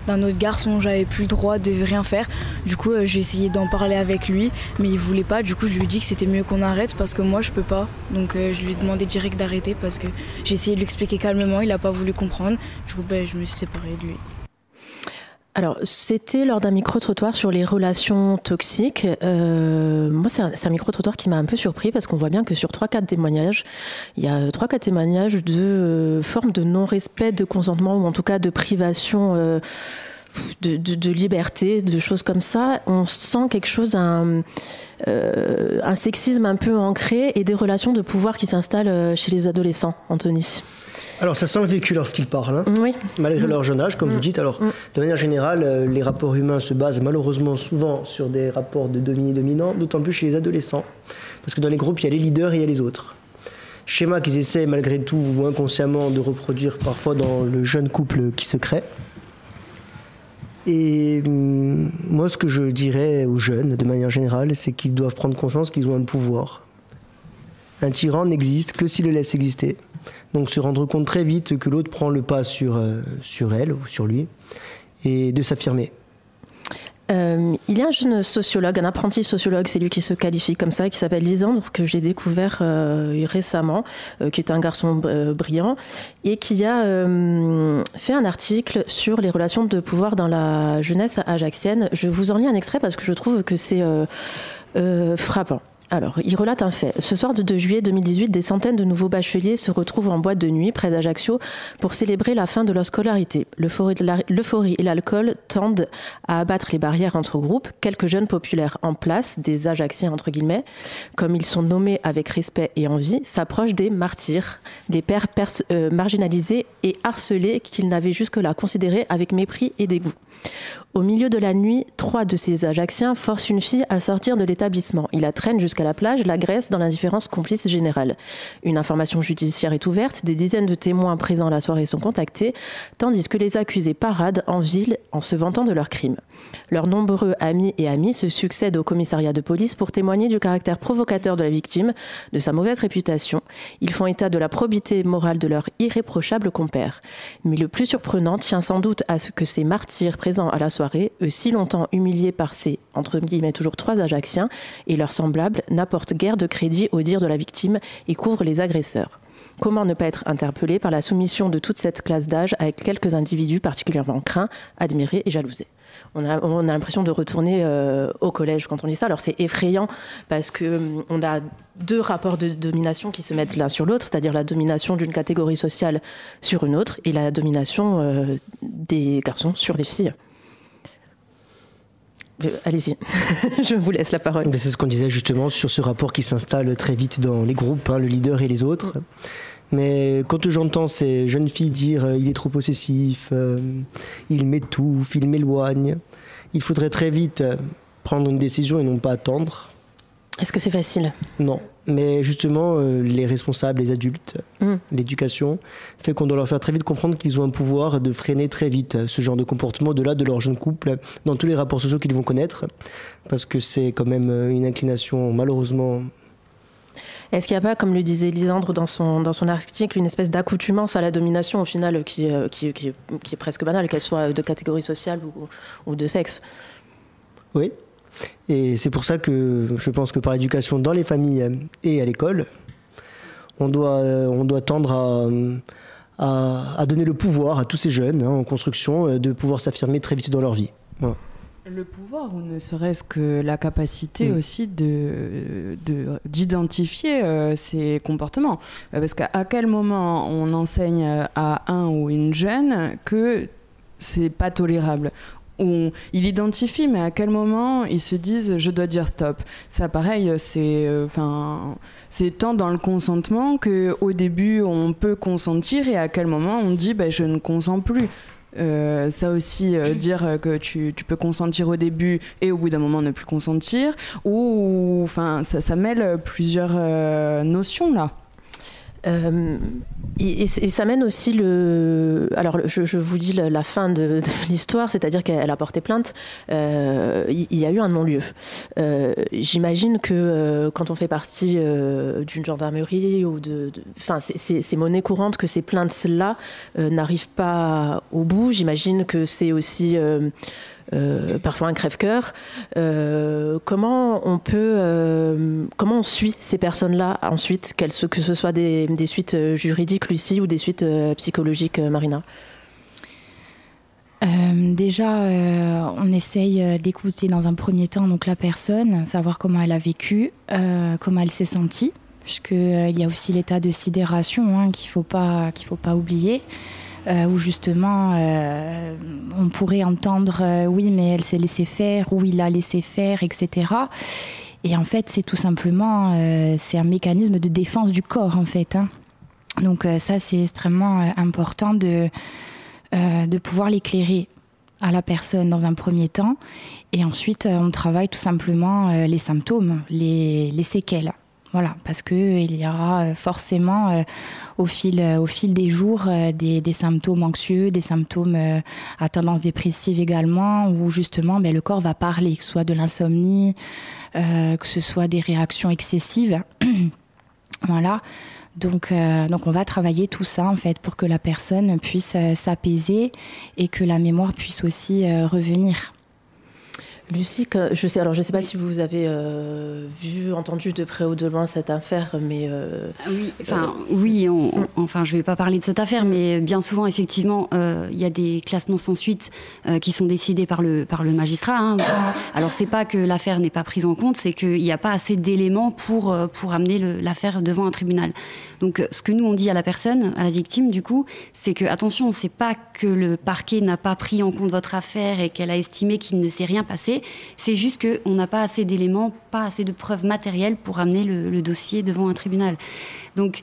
d'un autre garçon. J'avais plus le droit de rien faire. Du coup, j'ai essayé d'en parler avec lui, mais il voulait pas. Du coup, je lui ai dit que c'était mieux qu'on arrête parce que moi, je peux pas. Donc, je lui ai demandé direct d'arrêter parce que j'ai essayé de lui expliquer calmement. Il a pas voulu comprendre. Du coup, ben, je me suis séparée de lui. Alors, c'était lors d'un micro-trottoir sur les relations toxiques. Euh, moi, c'est un, micro-trottoir qui m'a un peu surpris parce qu'on voit bien que sur 3-4 témoignages, il y a 3-4 témoignages de euh, formes de non-respect de consentement ou en tout cas de privation. Euh, de, liberté, de choses comme ça, on sent quelque chose, un, un sexisme un peu ancré et des relations de pouvoir qui s'installent chez les adolescents, Anthony. Alors ça sent le vécu lorsqu'ils parlent, hein. oui. malgré leur jeune âge, comme vous dites. Alors de manière générale, les rapports humains se basent malheureusement souvent sur des rapports de dominé-dominant, d'autant plus chez les adolescents, parce que dans les groupes, il y a les leaders et il y a les autres schéma qu'ils essaient malgré tout ou inconsciemment de reproduire parfois dans le jeune couple qui se crée. Et hum, moi, ce que je dirais aux jeunes, de manière générale, c'est qu'ils doivent prendre conscience qu'ils ont un pouvoir. Un tyran n'existe que s'il le laisse exister. Donc se rendre compte très vite que l'autre prend le pas sur, euh, sur elle ou sur lui et de s'affirmer. Euh, il y a un jeune sociologue, un apprenti sociologue, c'est lui qui se qualifie comme ça, qui s'appelle Lisandre, que j'ai découvert euh, récemment, euh, qui est un garçon brillant, et qui a fait un article sur les relations de pouvoir dans la jeunesse ajaxienne. Je vous en lis un extrait parce que je trouve que c'est frappant. Alors, il relate un fait. Ce soir de 2 juillet 2018, des centaines de nouveaux bacheliers se retrouvent en boîte de nuit près d'Ajaccio pour célébrer la fin de leur scolarité. L'euphorie et l'alcool tendent à abattre les barrières entre groupes. Quelques jeunes populaires en place, des Ajacciens entre guillemets, comme ils sont nommés avec respect et envie, s'approchent des martyrs, des pères euh, marginalisés et harcelés qu'ils n'avaient jusque-là considérés avec mépris et dégoût. Au milieu de la nuit, trois de ces Ajacciens forcent une fille à sortir de l'établissement. Ils la traînent jusqu'à la plage, l'agressent dans l'indifférence complice générale. Une information judiciaire est ouverte, des dizaines de témoins présents à la soirée sont contactés, tandis que les accusés paradent en ville en se vantant de leurs crimes. Leurs nombreux amis et amis se succèdent au commissariat de police pour témoigner du caractère provocateur de la victime, de sa mauvaise réputation. Ils font état de la probité morale de leur irréprochable compère. Mais le plus surprenant tient sans doute à ce que ces martyrs présents à la soirée eux si longtemps humiliés par ces, entre guillemets, toujours trois Ajacciens, et leurs semblables, n'apportent guère de crédit au dire de la victime et couvrent les agresseurs. Comment ne pas être interpellé par la soumission de toute cette classe d'âge avec quelques individus particulièrement craints, admirés et jalousés? On a, on a l'impression de retourner euh, au collège quand on dit ça. Alors c'est effrayant parce que hum, on a deux rapports de domination qui se mettent l'un sur l'autre, c'est-à-dire la domination d'une catégorie sociale sur une autre et la domination euh, des garçons sur les filles. Allez-y, je vous laisse la parole. C'est ce qu'on disait justement sur ce rapport qui s'installe très vite dans les groupes, hein, le leader et les autres. Mais quand j'entends ces jeunes filles dire euh, il est trop possessif, euh, il m'étouffe, il m'éloigne, il faudrait très vite euh, prendre une décision et non pas attendre. Est-ce que c'est facile? Non. Mais justement, euh, les responsables, les adultes, mm. l'éducation, fait qu'on doit leur faire très vite comprendre qu'ils ont un pouvoir de freiner très vite ce genre de comportement au-delà de leur jeune couple, dans tous les rapports sociaux qu'ils vont connaître, parce que c'est quand même une inclination malheureusement est-ce qu'il n'y a pas, comme le disait Lisandre dans son, dans son article, une espèce d'accoutumance à la domination au final qui, euh, qui, qui, qui est presque banale, qu'elle soit de catégorie sociale ou, ou de sexe? Oui, et c'est pour ça que je pense que par l'éducation dans les familles et à l'école, on doit, on doit tendre à, à, donner le pouvoir à tous ces jeunes hein, en construction de pouvoir s'affirmer très vite dans leur vie. Le pouvoir, ou ne serait-ce que la capacité mm. aussi de, d'identifier euh, ces comportements. Euh, parce qu'à quel moment on enseigne à un ou une jeune que c'est pas tolérable? Où il identifie, mais à quel moment ils se disent je dois dire stop? Ça, pareil, c'est euh, enfin c'est tant dans le consentement que au début on peut consentir et à quel moment on dit bah, je ne consens plus. Euh, ça aussi, euh, dire que tu, tu, peux consentir au début et au bout d'un moment ne plus consentir, ou enfin ça, ça mêle plusieurs notions là. Euh, et, ça mène aussi le. Alors, je, vous dis la, fin de, l'histoire, c'est-à-dire qu'elle a porté plainte. Euh, il, y a eu un non-lieu. Euh, j'imagine que quand on fait partie d'une gendarmerie ou de. Enfin, c'est monnaie courante que ces plaintes-là n'arrivent pas au bout. J'imagine que c'est aussi euh, parfois un crève-cœur. Euh, comment on peut, euh, comment on suit ces personnes-là ensuite, que ce soit des, suites juridiques, Lucie, ou des suites psychologiques, Marina? Déjà, on essaye d'écouter dans un premier temps donc la personne, savoir comment elle a vécu, comment elle s'est sentie, puisqu'il il y a aussi l'état de sidération hein, qu'il faut pas qu'il faut pas oublier. Où justement on pourrait entendre oui mais elle s'est laissée faire ou il a laissé faire, etc. Et en fait c'est tout simplement c'est un mécanisme de défense du corps en fait. Hein. Donc ça c'est extrêmement important de, de pouvoir l'éclairer à la personne dans un premier temps. Et ensuite, euh, on travaille tout simplement euh, les symptômes, les, séquelles. Voilà, parce qu'il y aura euh, forcément au, fil, au fil des jours des, symptômes anxieux, des symptômes à tendance dépressive également, où justement ben, le corps va parler, que ce soit de l'insomnie, que ce soit des réactions excessives. voilà. Donc, euh, donc on va travailler tout ça en fait pour que la personne puisse euh, s'apaiser et que la mémoire puisse aussi euh, revenir. Lucie, je sais, alors je ne sais pas si vous avez euh, vu, entendu de près ou de loin cette affaire, mais euh, ah oui, enfin euh, oui, on, enfin je ne vais pas parler de cette affaire, mais bien souvent effectivement, il y a des classements sans suite qui sont décidés par le par le magistrat. Hein. Alors c'est pas que l'affaire n'est pas prise en compte, c'est qu'il n'y a pas assez d'éléments pour pour amener l'affaire devant un tribunal. Donc ce que nous on dit à la personne, à la victime du coup, c'est que attention, c'est pas que le parquet n'a pas pris en compte votre affaire et qu'elle a estimé qu'il ne s'est rien passé c'est juste qu'on n'a pas assez d'éléments, pas assez de preuves matérielles pour amener le, dossier devant un tribunal. Donc,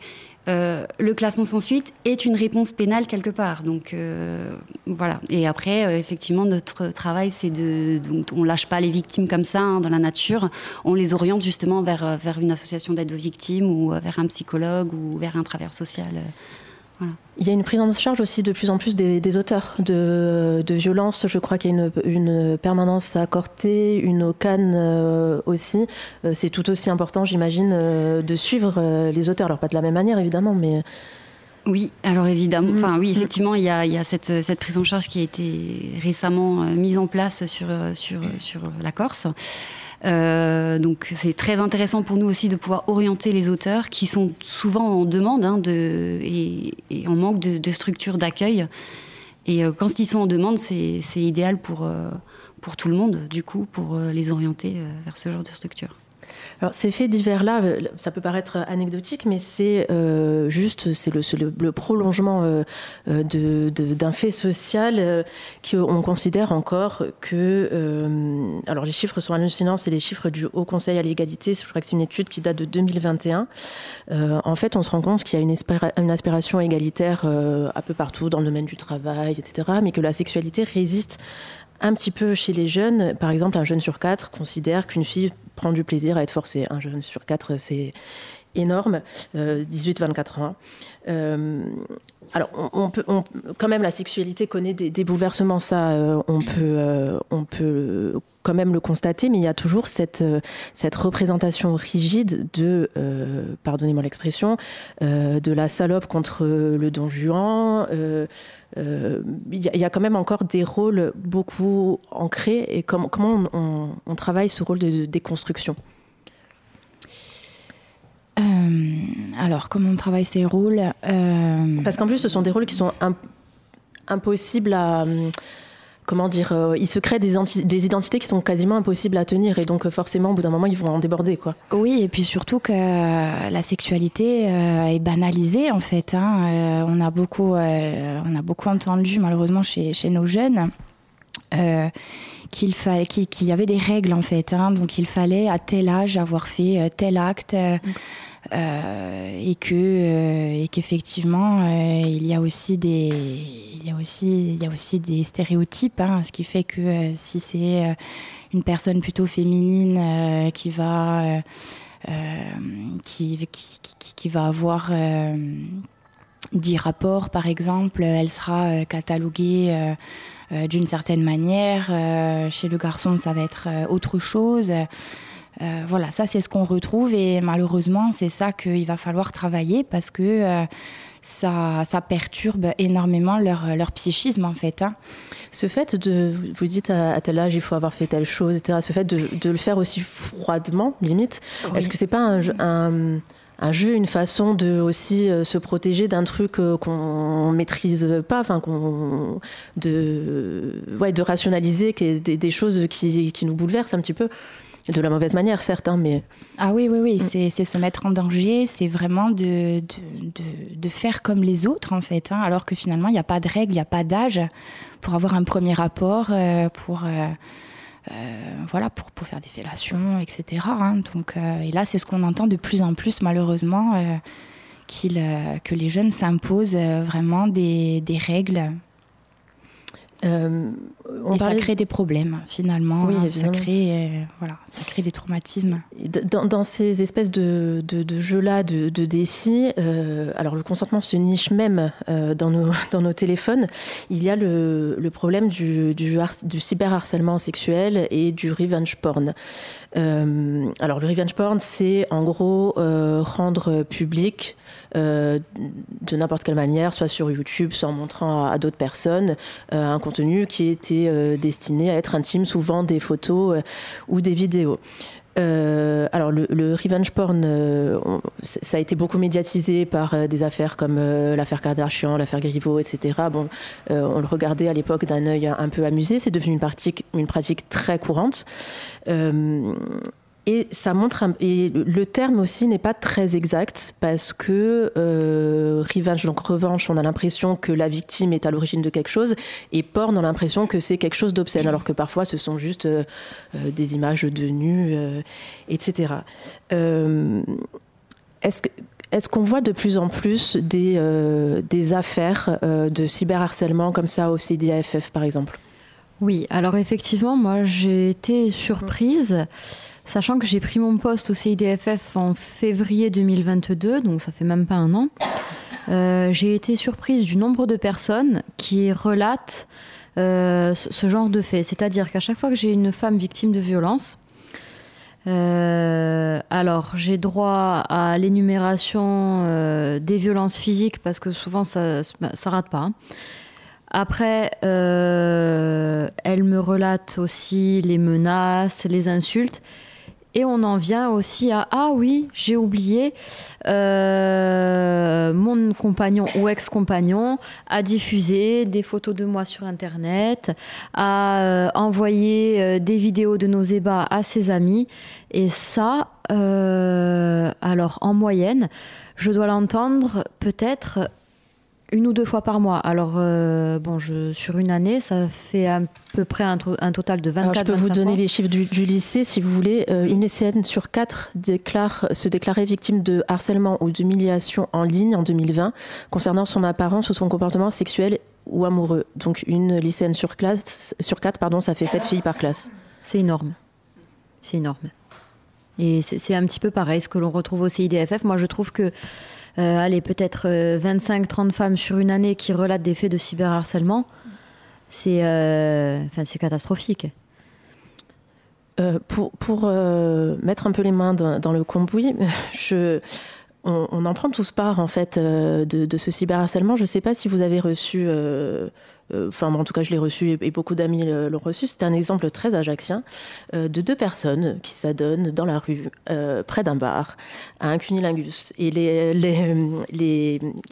euh, le classement sans suite est une réponse pénale quelque part. Donc euh, voilà. Et après, euh, effectivement, notre travail, c'est de, donc, on lâche pas les victimes comme ça hein, dans la nature. On les oriente justement vers vers une association d'aide aux victimes ou vers un psychologue ou vers un travailleur social. Il y a une prise en charge aussi de plus en plus des, auteurs de, violences. Je crois qu'il y a une, permanence à Corté, une au Cannes euh, aussi. Euh, c'est tout aussi important, j'imagine, euh, de suivre les auteurs. Alors pas de la même manière, évidemment, mais... Oui, alors évidemment, mm. enfin oui, mm. effectivement, il y a, cette, cette, prise en charge qui a été récemment mise en place sur, sur, sur la Corse. Euh, donc c'est très intéressant pour nous aussi de pouvoir orienter les auteurs qui sont souvent en demande hein, de, et, en manque de, structures d'accueil. Et euh, quand ils sont en demande, c'est idéal pour, euh, pour tout le monde, du coup, pour les orienter vers ce genre de structure. Alors ces faits divers-là, euh, ça peut paraître anecdotique, mais c'est euh, juste c'est le, prolongement euh, d'un fait social qu'on considère encore que... alors les chiffres sont hallucinants, c'est les chiffres du Haut Conseil à l'égalité, je crois que c'est une étude qui date de 2021. en fait, on se rend compte qu'il y a une, une aspiration égalitaire un peu partout dans le domaine du travail, etc., mais que la sexualité résiste un petit peu chez les jeunes. Par exemple, un jeune sur quatre considère qu'une fille prend du plaisir à être forcée. Un jeune sur quatre, c'est énorme, 18-24 euh, ans. Euh, alors, quand même, la sexualité connaît des, bouleversements, ça, euh, on peut, on peut quand même le constater, mais il y a toujours cette, cette représentation rigide de, pardonnez-moi l'expression, de la salope contre le don Juan. Il y, a quand même encore des rôles beaucoup ancrés. Et comment on, on, travaille ce rôle de déconstruction? Euh, alors, comment on travaille ces rôles? Euh, Parce qu'en plus, ce sont des rôles qui sont impossibles à. Comment dire euh, Ils se créent des, des, identités qui sont quasiment impossibles à tenir. Et donc, forcément, au bout d'un moment, ils vont en déborder. Quoi. Oui, et puis surtout que la sexualité est banalisée, en fait. Hein. on, a beaucoup, on a beaucoup entendu, malheureusement, chez, chez nos jeunes qu'il qu'il y avait des règles en fait hein. donc il fallait à tel âge avoir fait tel acte euh, et que euh, et qu'effectivement euh, il y a aussi des il y a aussi il y a aussi des stéréotypes hein, ce qui fait que si c'est une personne plutôt féminine qui va qui, va avoir 10 rapports par exemple elle sera cataloguée d'une certaine manière. Chez le garçon ça va être autre chose euh, voilà, ça c'est ce qu'on retrouve et malheureusement c'est ça qu'il va falloir travailler parce que euh, ça, ça, perturbe énormément leur, leur, psychisme en fait. Hein. Ce fait de, vous dites à, tel âge il faut avoir fait telle chose, etc. Ce fait de, de le faire aussi froidement, limite, est-ce que c'est pas un, un, un, jeu, une façon de aussi euh, se protéger d'un truc qu'on maîtrise pas, enfin qu'on de ouais de rationaliser des, des choses qui, qui nous bouleversent un petit peu? De la mauvaise manière, certes, hein, mais... Ah oui, oui, oui, mm. c'est se mettre en danger, c'est vraiment de, de, de, faire comme les autres, en fait, hein, alors que finalement, il n'y a pas de règles, il n'y a pas d'âge pour avoir un premier rapport, euh, pour... Euh, euh, voilà, pour, pour, faire des fellations, etc. Hein. donc, et là, c'est ce qu'on entend de plus en plus, malheureusement, qu'il que les jeunes s'imposent vraiment des, des règles euh, on et ça crée des problèmes finalement. Oui, hein, ça crée, euh, voilà, ça crée des traumatismes. Dans, ces espèces de, de, jeux-là, de, défis, euh, alors le consentement se niche même dans, nos, dans nos téléphones. Il y a le, le problème du, du, du cyberharcèlement sexuel et du revenge porn. alors le revenge porn, c'est en gros rendre public euh, de n'importe quelle manière, soit sur YouTube, soit en montrant à, d'autres personnes euh, un contenu qui était euh, destiné à être intime, souvent des photos ou des vidéos. alors le, revenge porn, ça a été beaucoup médiatisé par des affaires comme l'affaire Kardashian, l'affaire Griveaux, etc. On le regardait à l'époque d'un œil un peu amusé. C'est devenu une pratique très courante. Et ça montre le terme aussi n'est pas très exact parce que euh, revenge donc revanche, on a l'impression que la victime est à l'origine de quelque chose et porn on a l'impression que c'est quelque chose d'obscène alors que parfois ce sont juste euh, euh, des images de nus, etc. est-ce est-ce qu'on voit de plus en plus des, des affaires de cyberharcèlement comme ça au CDAFF par exemple? Oui, alors effectivement, moi j'ai été surprise sachant que j'ai pris mon poste au CIDFF en février 2022, donc ça fait même pas un an. Euh, j'ai été surprise du nombre de personnes qui relatent euh, ce genre de faits. C'est-à-dire qu'à chaque fois que j'ai une femme victime de violence, euh, alors j'ai droit à l'énumération des violences physiques parce que souvent ça, ça rate pas. Hein. Après, elle me relate aussi les menaces, les insultes. Et on en vient aussi à ah oui, j'ai oublié, euh, mon compagnon ou ex-compagnon a diffusé des photos de moi sur Internet, a euh, envoyé euh, des vidéos de nos ébats à ses amis. Et ça, alors en moyenne, je dois l'entendre peut-être une ou deux fois par mois. Alors, euh, bon, je, sur une année, ça fait à peu près un, total de 24 Je peux vous donner les chiffres du, lycée, si vous voulez. Euh, une lycéenne sur quatre déclare, se déclarait victime de harcèlement ou d'humiliation en ligne en 2020 concernant son apparence ou son comportement sexuel ou amoureux. Donc, une lycéenne sur, classe, sur quatre, pardon, ça fait sept filles par classe. C'est énorme. C'est énorme. Et c'est un petit peu pareil, ce que l'on retrouve au CIDFF. Moi, je trouve que euh, allez, peut-être 25-30 euh, femmes sur une année qui relatent des faits de cyberharcèlement, c'est euh, catastrophique. pour, pour mettre un peu les mains dans, le cambouis, je, on, en prend tous part en fait de, de ce cyberharcèlement. Je ne sais pas si vous avez reçu euh, enfin en tout cas je l'ai reçu et, beaucoup d'amis l'ont reçu, c'était un exemple très ajaxien euh, de deux personnes qui s'adonnent dans la rue, euh, près d'un bar, à un cunilingus. Et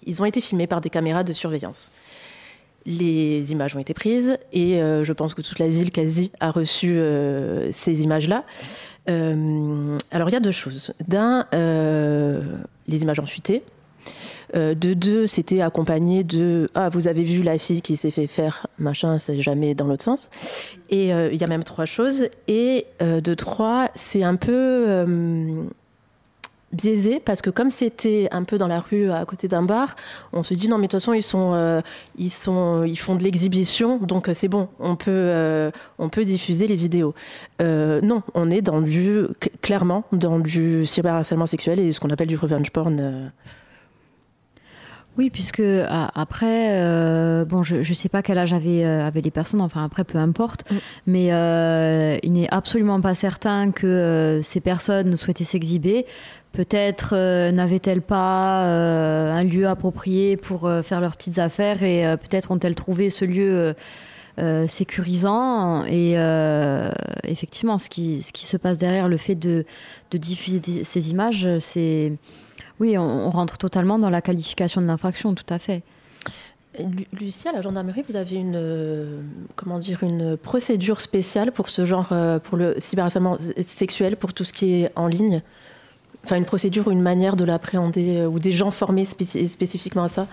ils ont été filmés par des caméras de surveillance. Les images ont été prises et je pense que toute la ville quasi a reçu ces images-là. alors il y a deux choses. D'un, les images ont fuité. Euh, de deux, c'était accompagné de Ah, vous avez vu la fille qui s'est fait faire machin, c'est jamais dans l'autre sens. Et euh, il y a même trois choses. Et euh, de trois, c'est un peu biaisé parce que comme c'était un peu dans la rue à côté d'un bar, on se dit non mais de toute façon ils sont ils sont ils font de l'exhibition donc c'est bon on peut on peut diffuser les vidéos. non, on est dans du clairement dans du cyberharcèlement sexuel et ce qu'on appelle du revenge porn. Oui, puisque après, euh, bon, je ne sais pas quel âge avaient, euh, les personnes, enfin après, peu importe, mm. mais euh, il n'est absolument pas certain que ces personnes souhaitaient s'exhiber. Peut-être n'avaient-elles pas un lieu approprié pour faire leurs petites affaires et peut-être ont-elles trouvé ce lieu sécurisant. Et effectivement, ce qui, ce qui se passe derrière le fait de, de diffuser ces images, c'est oui, on, rentre totalement dans la qualification de l'infraction, tout à fait. Lucie, à la gendarmerie, vous avez une, euh, comment dire, une procédure spéciale pour ce genre, euh, pour le cyberharcèlement sexuel, pour tout ce qui est en ligne? Enfin, une procédure ou une manière de l'appréhender, euh, ou des gens formés spécifiquement à ça?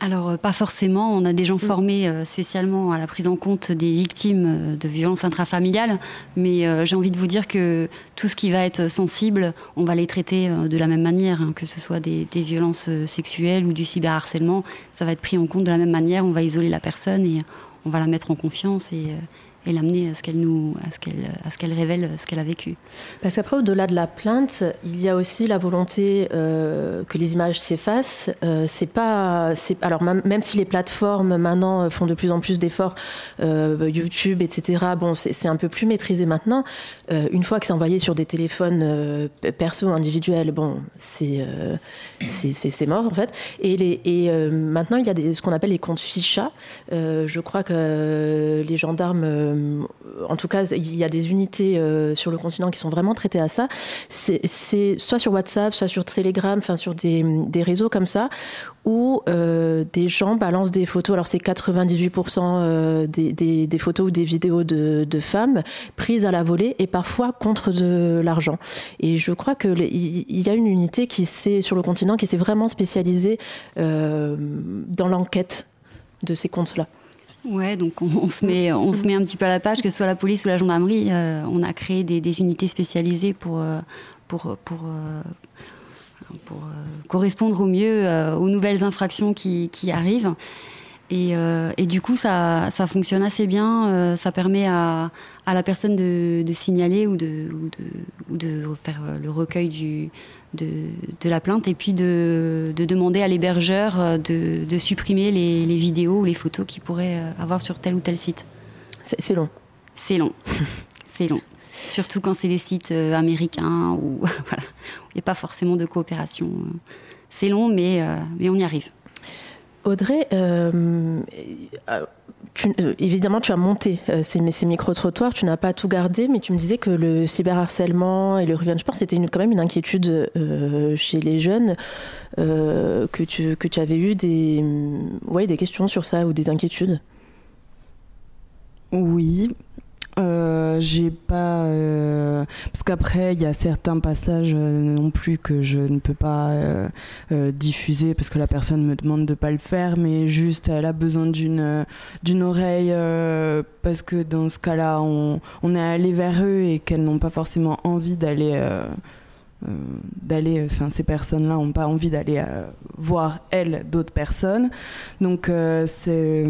Alors, pas forcément. On a des gens mm. formés spécialement à la prise en compte des victimes de violences intrafamiliales. Mais j'ai envie de vous dire que tout ce qui va être sensible, on va les traiter de la même manière, hein, que ce soit des, des, violences sexuelles ou du cyberharcèlement ça va être pris en compte de la même manière. On va isoler la personne et on va la mettre en confiance et, euh, et l'amener à ce qu'elle nous, à ce qu'elle, à ce qu'elle révèle ce qu'elle a vécu. Parce qu'après, au-delà de la plainte, il y a aussi la volonté euh, que les images s'effacent. Euh, c'est pas, c'est alors même si les plateformes maintenant font de plus en plus d'efforts, euh, YouTube, etc. Bon, c'est, un peu plus maîtrisé maintenant. Une fois que c'est envoyé sur des téléphones perso individuels, bon, c'est, c'est, c'est, mort en fait. Et, les, et maintenant, il y a des, ce qu'on appelle les comptes ficha. je crois que les gendarmes euh, en tout cas, il y a des unités euh, sur le continent qui sont vraiment traitées à ça. C'est soit sur WhatsApp, soit sur Telegram, enfin sur des, réseaux comme ça, où euh, des gens balancent des photos. Alors c'est 98% des, photos ou des vidéos de, femmes prises à la volée et parfois contre de l'argent. Et je crois que il y a une unité qui sur le continent qui s'est vraiment spécialisée dans l'enquête de ces comptes-là. Ouais, donc on, se met, on se met un petit peu à la page, que ce soit la police ou la gendarmerie. Euh, on a créé des, unités spécialisées pour, euh, pour, pour, euh, correspondre au mieux aux nouvelles infractions qui, qui arrivent. Et, et, du coup, ça, ça, fonctionne assez bien. ça permet à, à la personne de, de signaler ou de, ou de, ou de faire le recueil du, de, la plainte et puis de, demander à l'hébergeur euh, de, supprimer les, vidéos ou les photos qu'il pourrait euh, avoir sur tel ou tel site. C'est long. C'est long. c'est long. Surtout quand c'est des sites euh, américains ou voilà, il n'y a pas forcément de coopération. C'est long, mais, mais on y arrive. Audrey, euh, évidemment, tu as monté euh, ces, micro-trottoirs, tu n'as pas tout gardé, mais tu me disais que le cyberharcèlement et le revenge sport, c'était quand même une inquiétude euh, chez les jeunes, que, tu, que tu avais eu des, ouais, des questions sur ça ou des inquiétudes? Oui, euh, j'ai pas euh, parce qu'après il y a certains passages euh, non plus que je ne peux pas diffuser parce que la personne me demande de pas le faire mais juste elle a besoin d'une d'une oreille parce que dans ce cas-là on, on est allé vers eux et qu'elles n'ont pas forcément envie d'aller d'aller, enfin ces personnes-là n'ont pas envie d'aller voir elles d'autres personnes. Donc c'est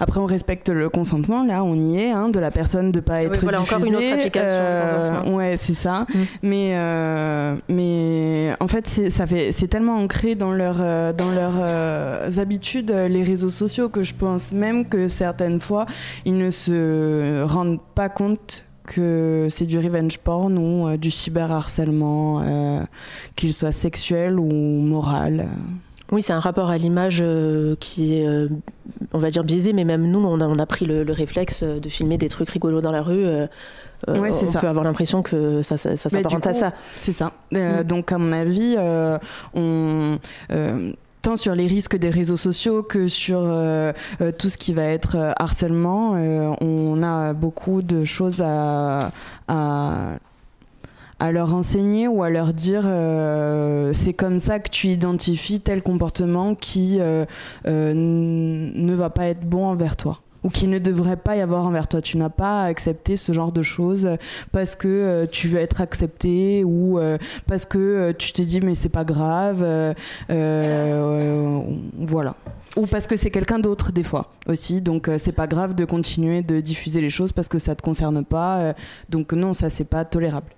après, on respecte le consentement, là, on y est, hein, de la personne de pas être oui, voilà, encore une autre application euh, Ouais, c'est ça. Mm. Mais, euh, mais en fait, ça fait, c'est tellement ancré dans, leur, euh, dans leurs habitudes, les réseaux sociaux, que je pense même que certaines fois, ils ne se rendent pas compte que c'est du revenge porn ou du cyberharcèlement, qu'il soit sexuel ou moral. Oui, c'est un rapport à l'image euh, qui est, euh, on va dire, biaisé, mais même nous, on a, on a pris le, réflexe de filmer des trucs rigolos dans la rue. Euh, on ça. peut avoir l'impression que ça, ça, s'apparente à ça. C'est ça. Mm. Donc, à mon avis, on tant sur les risques des réseaux sociaux que sur tout ce qui va être harcèlement, on a beaucoup de choses à, à à leur enseigner ou à leur dire euh, c'est comme ça que tu identifies tel comportement qui euh, euh, ne va pas être bon envers toi ou qui ne devrait pas y avoir envers toi. Tu n'as pas à accepter ce genre de choses parce que tu veux être accepté ou parce que tu te dis mais c'est pas grave. voilà. Ou parce que c'est quelqu'un d'autre des fois aussi. Donc c'est pas grave de continuer de diffuser les choses parce que ça te concerne pas. donc non, ça c'est pas tolérable.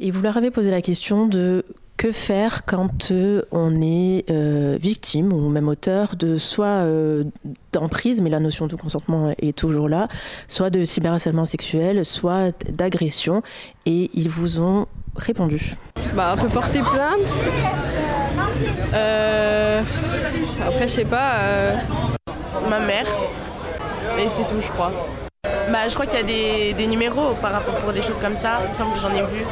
Et vous leur avez posé la question de que faire quand euh, on est euh, victime ou même auteur de soit euh, d'emprise, mais la notion de consentement est toujours là, soit de cyberharcèlement sexuel, soit d'agression, et ils vous ont répondu. Bah, on peut porter plainte. après, je sais pas. Ma mère. Et c'est tout, je crois. Bah, je crois qu'il y a des, numéros par rapport pour des choses comme ça. Il me semble que j'en ai vu.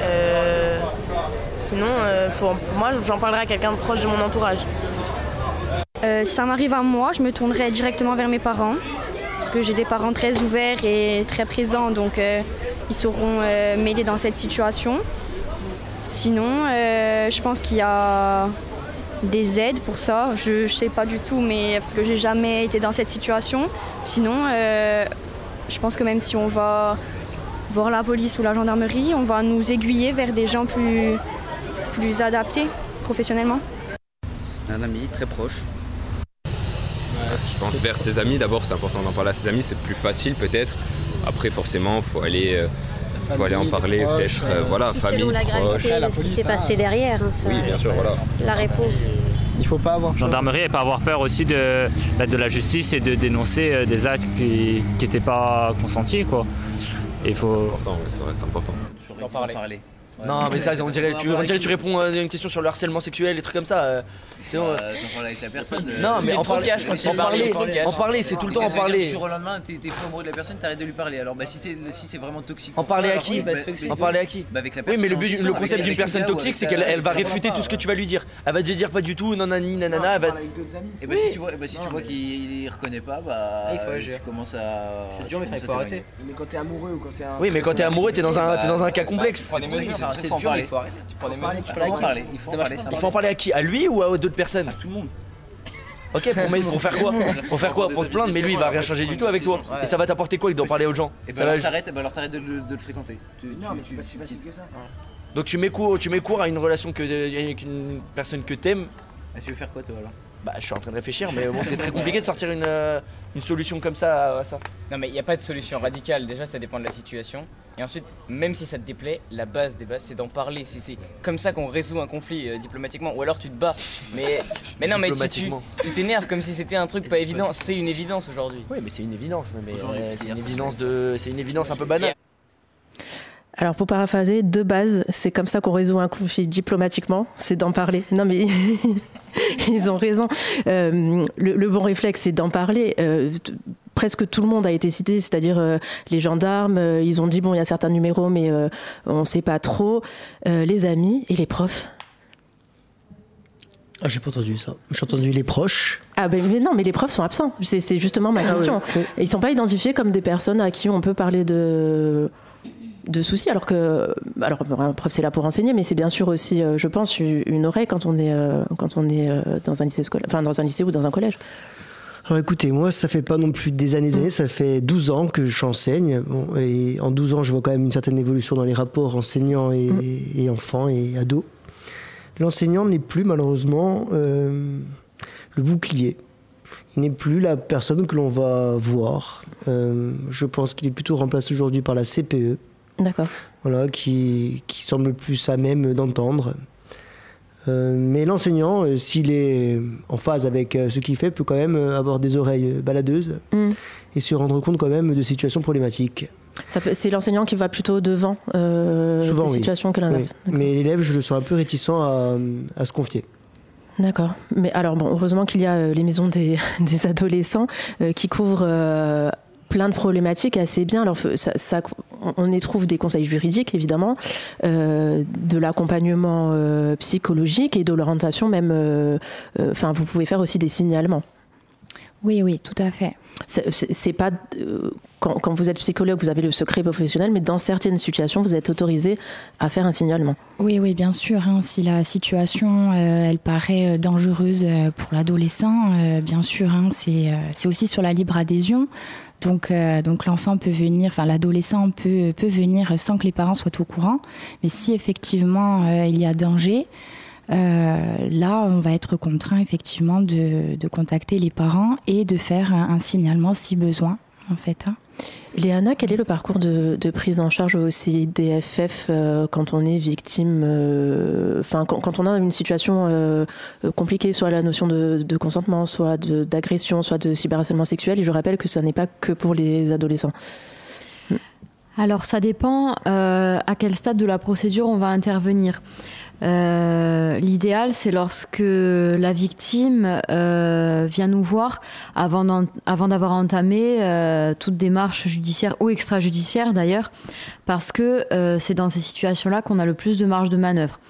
Euh, sinon, euh, moi, j'en parlerai à quelqu'un de proche de mon entourage. Euh, si ça m'arrive à moi, je me tournerai directement vers mes parents. Parce que j'ai des parents très ouverts et très présents, donc euh, ils sauront euh, m'aider dans cette situation. Sinon, euh, je pense qu'il y a des aides pour ça. Je ne sais pas du tout, mais parce que j'ai jamais été dans cette situation. Sinon, euh, je pense que même si on va voir la police ou la gendarmerie, on va nous aiguiller vers des gens plus, plus adaptés professionnellement. Un ami très proche. Je pense vers ses amis, d'abord c'est important d'en parler à ses amis, c'est plus facile peut-être. Après forcément, faut aller, euh, faut aller en parler peut-être, euh, voilà, famille, selon la proche. gravité de ce qui s'est passé derrière. hein, ça- Oui, bien sûr, voilà. La réponse. Il faut pas avoir gendarmerie et pas avoir peur aussi de, bah, de la justice et de dénoncer euh, des actes qui n'étaient pas consentis. Quoi. Et faut... C'est important, ouais, c'est vrai, c'est important. D'en parler. Non, mais ça, on dirait, tu, on dirait que tu réponds à une question sur le harcèlement sexuel, des trucs comme ça. euh, sinon, euh, T'en parles avec la personne. Non, mais en parler- cash quand en parler- en parler, c'est tout le temps ça en parler. Du jour au lendemain, t'es t'es fou amoureux de la personne, t'arrêtes de lui parler. Alors, bah, si, si c'est vraiment toxique. En pour parler toi, à qui oui, bah, En parler à qui Bah, avec la Oui, personne. mais le, le concept d'une personne le toxique, c'est qu'elle va réfuter tout ce que tu vas lui dire. Elle va te dire pas du tout, nanani, nanana. elle va... Et bah, si tu vois, bah, si tu vois qu'il il reconnaît pas, bah, Ah, il faut tu commences à. C'est dur, mais il faut arrêter. Mais quand t'es amoureux ou quand c'est un. Oui, mais quand t'es amoureux, t'es dans un, Bah, t'es dans un cas bah, complexe. Tu prends des mesures, c'est dur, il faut arrêter. Tu prends Il faut en parler. Il faut en parler. Il faut en parler à qui À lui ou à d'autres personnes À tout le monde. Ok, pour, mettre- pour faire quoi Pour faire quoi Pour te plaindre, mais lui il va rien changer du tout avec toi. Et ça va t'apporter quoi d'en parler aux gens Et Ça bah, va- alors t'arrêtes bah, alors t'arrêtes de, le- de le fréquenter. Tu- Non, tu- mais c'est pas si facile que ça. Donc tu mets court, tu mets court à une relation que, avec une personne que t'aimes. Et tu veux faire quoi toi alors Bah je suis en train de réfléchir, mais bon c'est très compliqué de sortir une, euh, une solution comme ça à, à ça. Non mais il n'y a pas de solution radicale, déjà ça dépend de la situation. Et ensuite, même si ça te déplaît, la base des bases c'est d'en parler. C'est- C'est comme ça qu'on résout un conflit euh, diplomatiquement. Ou alors tu te bats. Mais, mais non mais tu- tu Diplomatiquement. tu t'énerves comme si c'était un truc pas évident. C'est une évidence aujourd'hui. Oui mais c'est une évidence. Mais Aujourd'hui, euh, c'est une évidence de, c'est une évidence un peu banale. Alors pour paraphraser, de base, c'est comme ça qu'on résout un conflit diplomatiquement, c'est d'en parler. Non mais ils ont raison. Euh, le, le bon réflexe, c'est d'en parler. Euh, t- presque tout le monde a été cité, c'est-à-dire euh, les gendarmes, euh, ils ont dit bon, il y a certains numéros, mais euh, on ne sait pas trop. Les amis et les profs. Ah, j'ai pas entendu ça. J'ai entendu les proches. Ah ben mais non, mais les profs sont absents. C'est justement ma Ah question. oui, oui. Et Ils sont pas identifiés comme des personnes à qui on peut parler de de soucis, alors que alors un prof c'est là pour enseigner, mais c'est bien sûr aussi, je pense, une oreille quand on est quand on est dans un lycée scolaire, enfin dans un lycée ou dans un collège. Alors écoutez, moi, ça fait pas non plus des années, des années, ça fait 12 ans que j'enseigne. Bon, et en 12 ans, je vois quand même une certaine évolution dans les rapports enseignants et, et enfants et ados. L'enseignant n'est plus malheureusement euh, le bouclier. Il n'est plus la personne que l'on va voir. Euh, je pense qu'il est plutôt remplacé aujourd'hui par la CPE. D'accord. Voilà, qui, qui semble plus à même d'entendre. Euh, mais l'enseignant, euh, s'il est en phase avec euh, ce qu'il fait, peut quand même avoir des oreilles baladeuses Mm. et se rendre compte quand même de situations problématiques. C'est l'enseignant qui va plutôt devant euh, Souvent, oui. situations que l'inverse. Oui. Mais l'élève, je le sens un peu réticent à, à se confier. D'accord. Mais alors, bon, heureusement qu'il y a euh, les maisons des, des adolescents euh, qui couvrent plein de problématiques assez bien. Alors, ça- on- y trouve des conseils juridiques, évidemment, euh, de l'accompagnement euh, psychologique et de l'orientation même. euh, Enfin, vous pouvez faire aussi des signalements. Oui, oui, tout à fait. C'est- pas euh, quand, quand vous êtes psychologue, vous avez le secret professionnel, mais dans certaines situations, vous êtes autorisé à faire un signalement. Oui, oui, bien sûr. hein, si la situation, euh, elle paraît dangereuse pour l'adolescent, euh, bien sûr, hein, c'est c'est aussi sur la libre adhésion. Donc, euh, donc l'enfant peut venir, enfin l'adolescent peut, venir sans que les parents soient au courant. Mais si effectivement euh, il y a danger, euh, là, on va être contraint effectivement de, contacter les parents et de faire un signalement si besoin, en fait. hein. Léana, quel est le parcours de, de prise en charge au CIDFF euh, quand on est victime, euh, enfin quand, quand on a une situation euh, compliquée, soit la notion de, de consentement, soit d'agression, soit de cyberharcèlement sexuel, et je rappelle que ça n'est pas que pour les adolescents. Alors ça dépend euh, à quel stade de la procédure on va intervenir. Euh, L'idéal, c'est lorsque la victime euh, vient nous voir avant d'avoir entamé euh, toute démarche judiciaire ou extrajudiciaire d'ailleurs, parce que c'est dans ces situations-là qu'on a le plus de marge de manœuvre.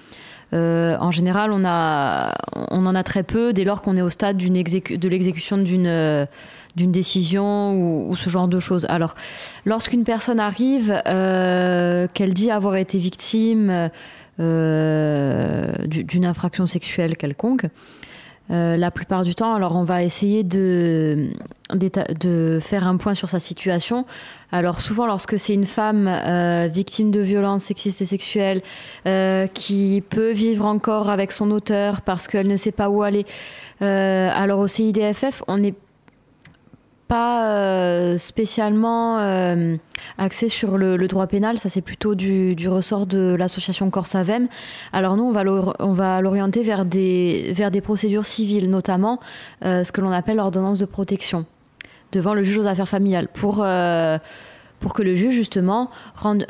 en général, on, en a très peu dès lors qu'on est au stade de l'exécution d'une décision ou, ce genre de choses. Alors, lorsqu'une personne arrive, qu'elle dit avoir été victime d'une infraction sexuelle quelconque, euh, la plupart du temps, alors on va essayer de, de, faire un point sur sa situation. Alors souvent, lorsque c'est une femme euh, victime de violences sexistes et sexuelles euh, qui peut vivre encore avec son auteur parce qu'elle ne sait pas où aller, alors au CIDFF, on est pas euh, spécialement euh, axé sur le, droit pénal, ça c'est plutôt du, ressort de l'association Corsavem. Alors nous, on va l'orienter vers des, procédures civiles, notamment euh, ce que l'on appelle l'ordonnance de protection devant le juge aux affaires familiales, pour, que le juge, justement, rende,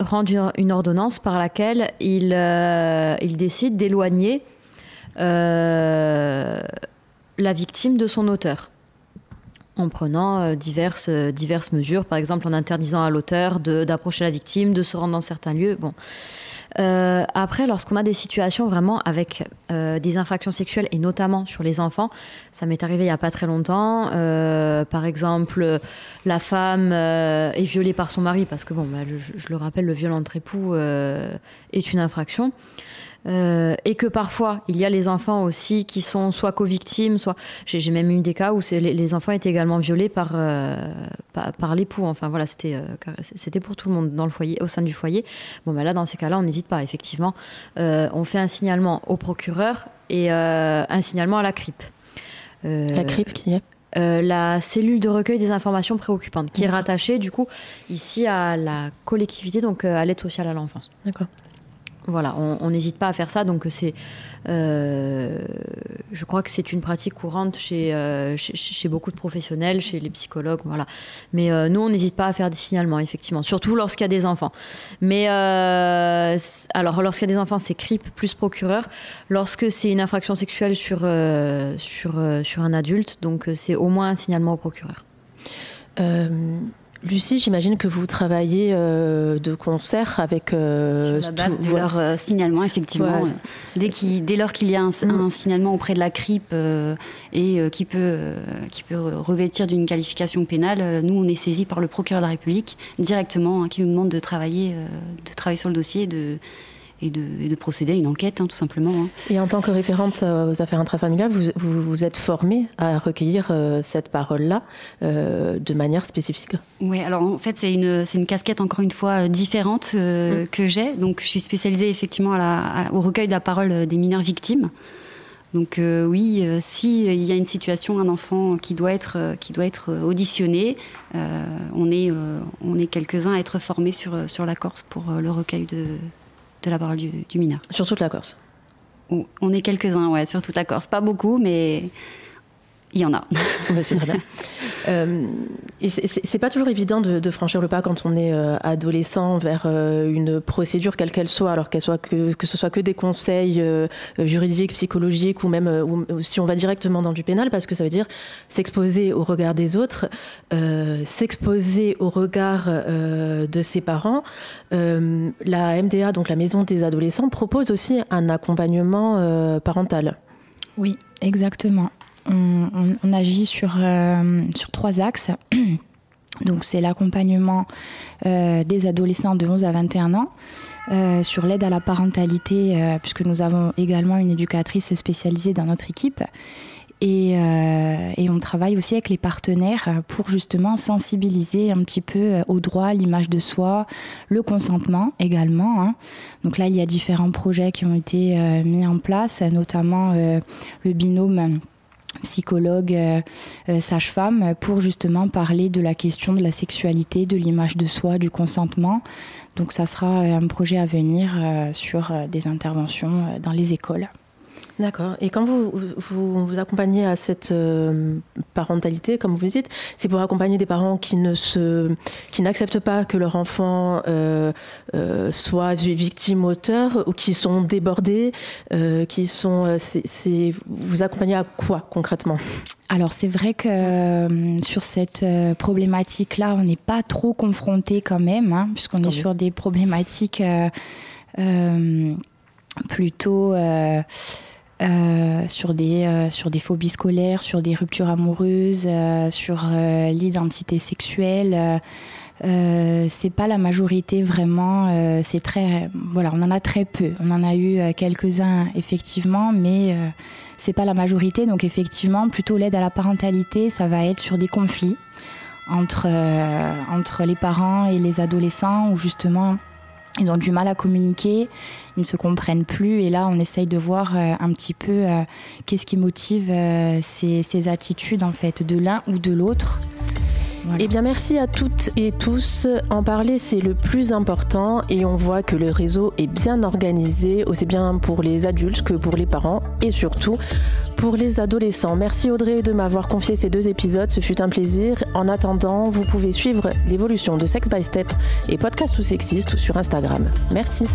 une, ordonnance par laquelle il décide d'éloigner la victime de son auteur en prenant euh, diverses, euh, diverses mesures, par exemple en interdisant à l'auteur d'approcher la victime, de se rendre dans certains lieux. Bon. Euh, après, lorsqu'on a des situations vraiment avec des infractions sexuelles et notamment sur les enfants, ça m'est arrivé il n'y a pas très longtemps. par exemple, la femme est violée par son mari parce que, bon, bah, je, je, le rappelle, le viol entre époux est une infraction. Euh, et que parfois il y a les enfants aussi qui sont soit co-victimes, soit j'ai même eu des cas où les, les, enfants étaient également violés par euh, par, l'époux. Enfin voilà, c'était euh, pour tout le monde dans le foyer, au sein du foyer. Bon ben là dans ces cas-là, on n'hésite pas effectivement. on fait un signalement au procureur et un signalement à la CRIP. la CRIP qui est? la cellule de recueil des informations préoccupantes, qui est rattachée du coup ici à la collectivité, donc à l'aide sociale à l'enfance. D'accord. Voilà, on n'hésite pas à faire ça. Donc c'est, euh, je crois que c'est une pratique courante euh, chez, chez, beaucoup de professionnels, chez les psychologues, voilà. Mais euh, nous, on n'hésite pas à faire des signalements, effectivement, surtout lorsqu'il y a des enfants. Mais alors, lorsqu'il y a des enfants, c'est CRIP plus procureur. Lorsque c'est une infraction sexuelle sur, sur, sur un adulte, donc c'est au moins un signalement au procureur. Lucie, j'imagine que vous travaillez euh, de concert avec. Euh, Sur la base de leur euh, signalement, effectivement. Dès, dès, lors qu'il y a un, mm. signalement auprès de la CRIP et qui, peut, qui peut revêtir d'une qualification pénale, nous, on est saisi par le procureur de la République directement, hein, qui nous demande de travailler, de travailler sur le dossier, de, et de, procéder à une enquête, hein, tout simplement. Hein. Et en tant que référente euh, aux affaires intrafamiliales, vous vous, êtes formée à recueillir euh, cette parole-là euh, de manière spécifique? Oui, alors en fait, c'est une, une casquette encore une fois différente mmh. que j'ai. Donc, je suis spécialisée effectivement à au recueil de la parole des mineurs victimes. Donc oui, s'il y a une situation, un enfant qui doit être, qui doit être auditionné, on est, on est quelques-uns à être formés sur, sur la Corse pour le recueil de, de la parole du, mineur. Sur toute la Corse On est quelques-uns, ouais, sur toute la Corse. Pas beaucoup, mais il y en a. c'est très bien. Euh, c'est pas toujours évident de, franchir le pas quand on est euh, adolescent vers euh, une procédure quelle qu'elle soit, alors qu'elle soit que, que ce soit que des conseils juridiques, psychologiques ou même ou, si on va directement dans du pénal, parce que ça veut dire s'exposer au regard des autres, s'exposer au regard de ses parents. la MDA, donc la Maison des adolescents, propose aussi un accompagnement parental. Oui, exactement on, agit sur, euh, trois axes. C'est l'accompagnement euh, des adolescents de 11 à 21 ans, euh, sur l'aide à la parentalité, puisque nous avons également une éducatrice spécialisée dans notre équipe. Et, on travaille aussi avec les partenaires pour justement sensibiliser un petit peu au droit, l'image de soi, le consentement également. Hein. Donc là, il y a différents projets qui ont été mis en place, notamment le binôme psychologue, euh, euh, sage-femme, pour justement parler de la question de la sexualité, de l'image de soi, du consentement. Donc ça sera un projet à venir euh, sur des interventions dans les écoles. D'accord. Et quand vous, vous, accompagnez à cette euh, parentalité, comme vous dites, c'est pour accompagner des parents qui ne se, qui n'acceptent pas que leur enfant euh, euh, soit victime auteur ou qui sont débordés, qui sont. Vous accompagnez à quoi concrètement? Alors c'est vrai que sur cette problématique-là, on n'est pas trop confronté quand même, hein, puisqu'on est sur des problématiques plutôt sur, des, sur des phobies scolaires, sur des ruptures amoureuses, sur l'identité sexuelle. Euh, c'est pas la majorité vraiment. Euh, c'est très, voilà, on en a très peu. On en a eu euh, quelques-uns effectivement, mais c'est pas la majorité. Donc effectivement, plutôt l'aide à la parentalité, ça va être sur des conflits entre entre les parents et les adolescents, où justement ils ont du mal à communiquer, ils ne se comprennent plus. Et là, on essaye de voir un petit peu qu'est-ce qui motive ces, ces, attitudes en fait de l'un ou de l'autre. Eh bien, merci à toutes et tous. En parler, c'est le plus important et on voit que le réseau est bien organisé, aussi bien pour les adultes que pour les parents et surtout pour les adolescents. Merci Audrey de m'avoir confié ces deux épisodes, ce fut un plaisir. En attendant, vous pouvez suivre l'évolution de Sex by Step et Podcast ou Sexiste sur Instagram. Merci.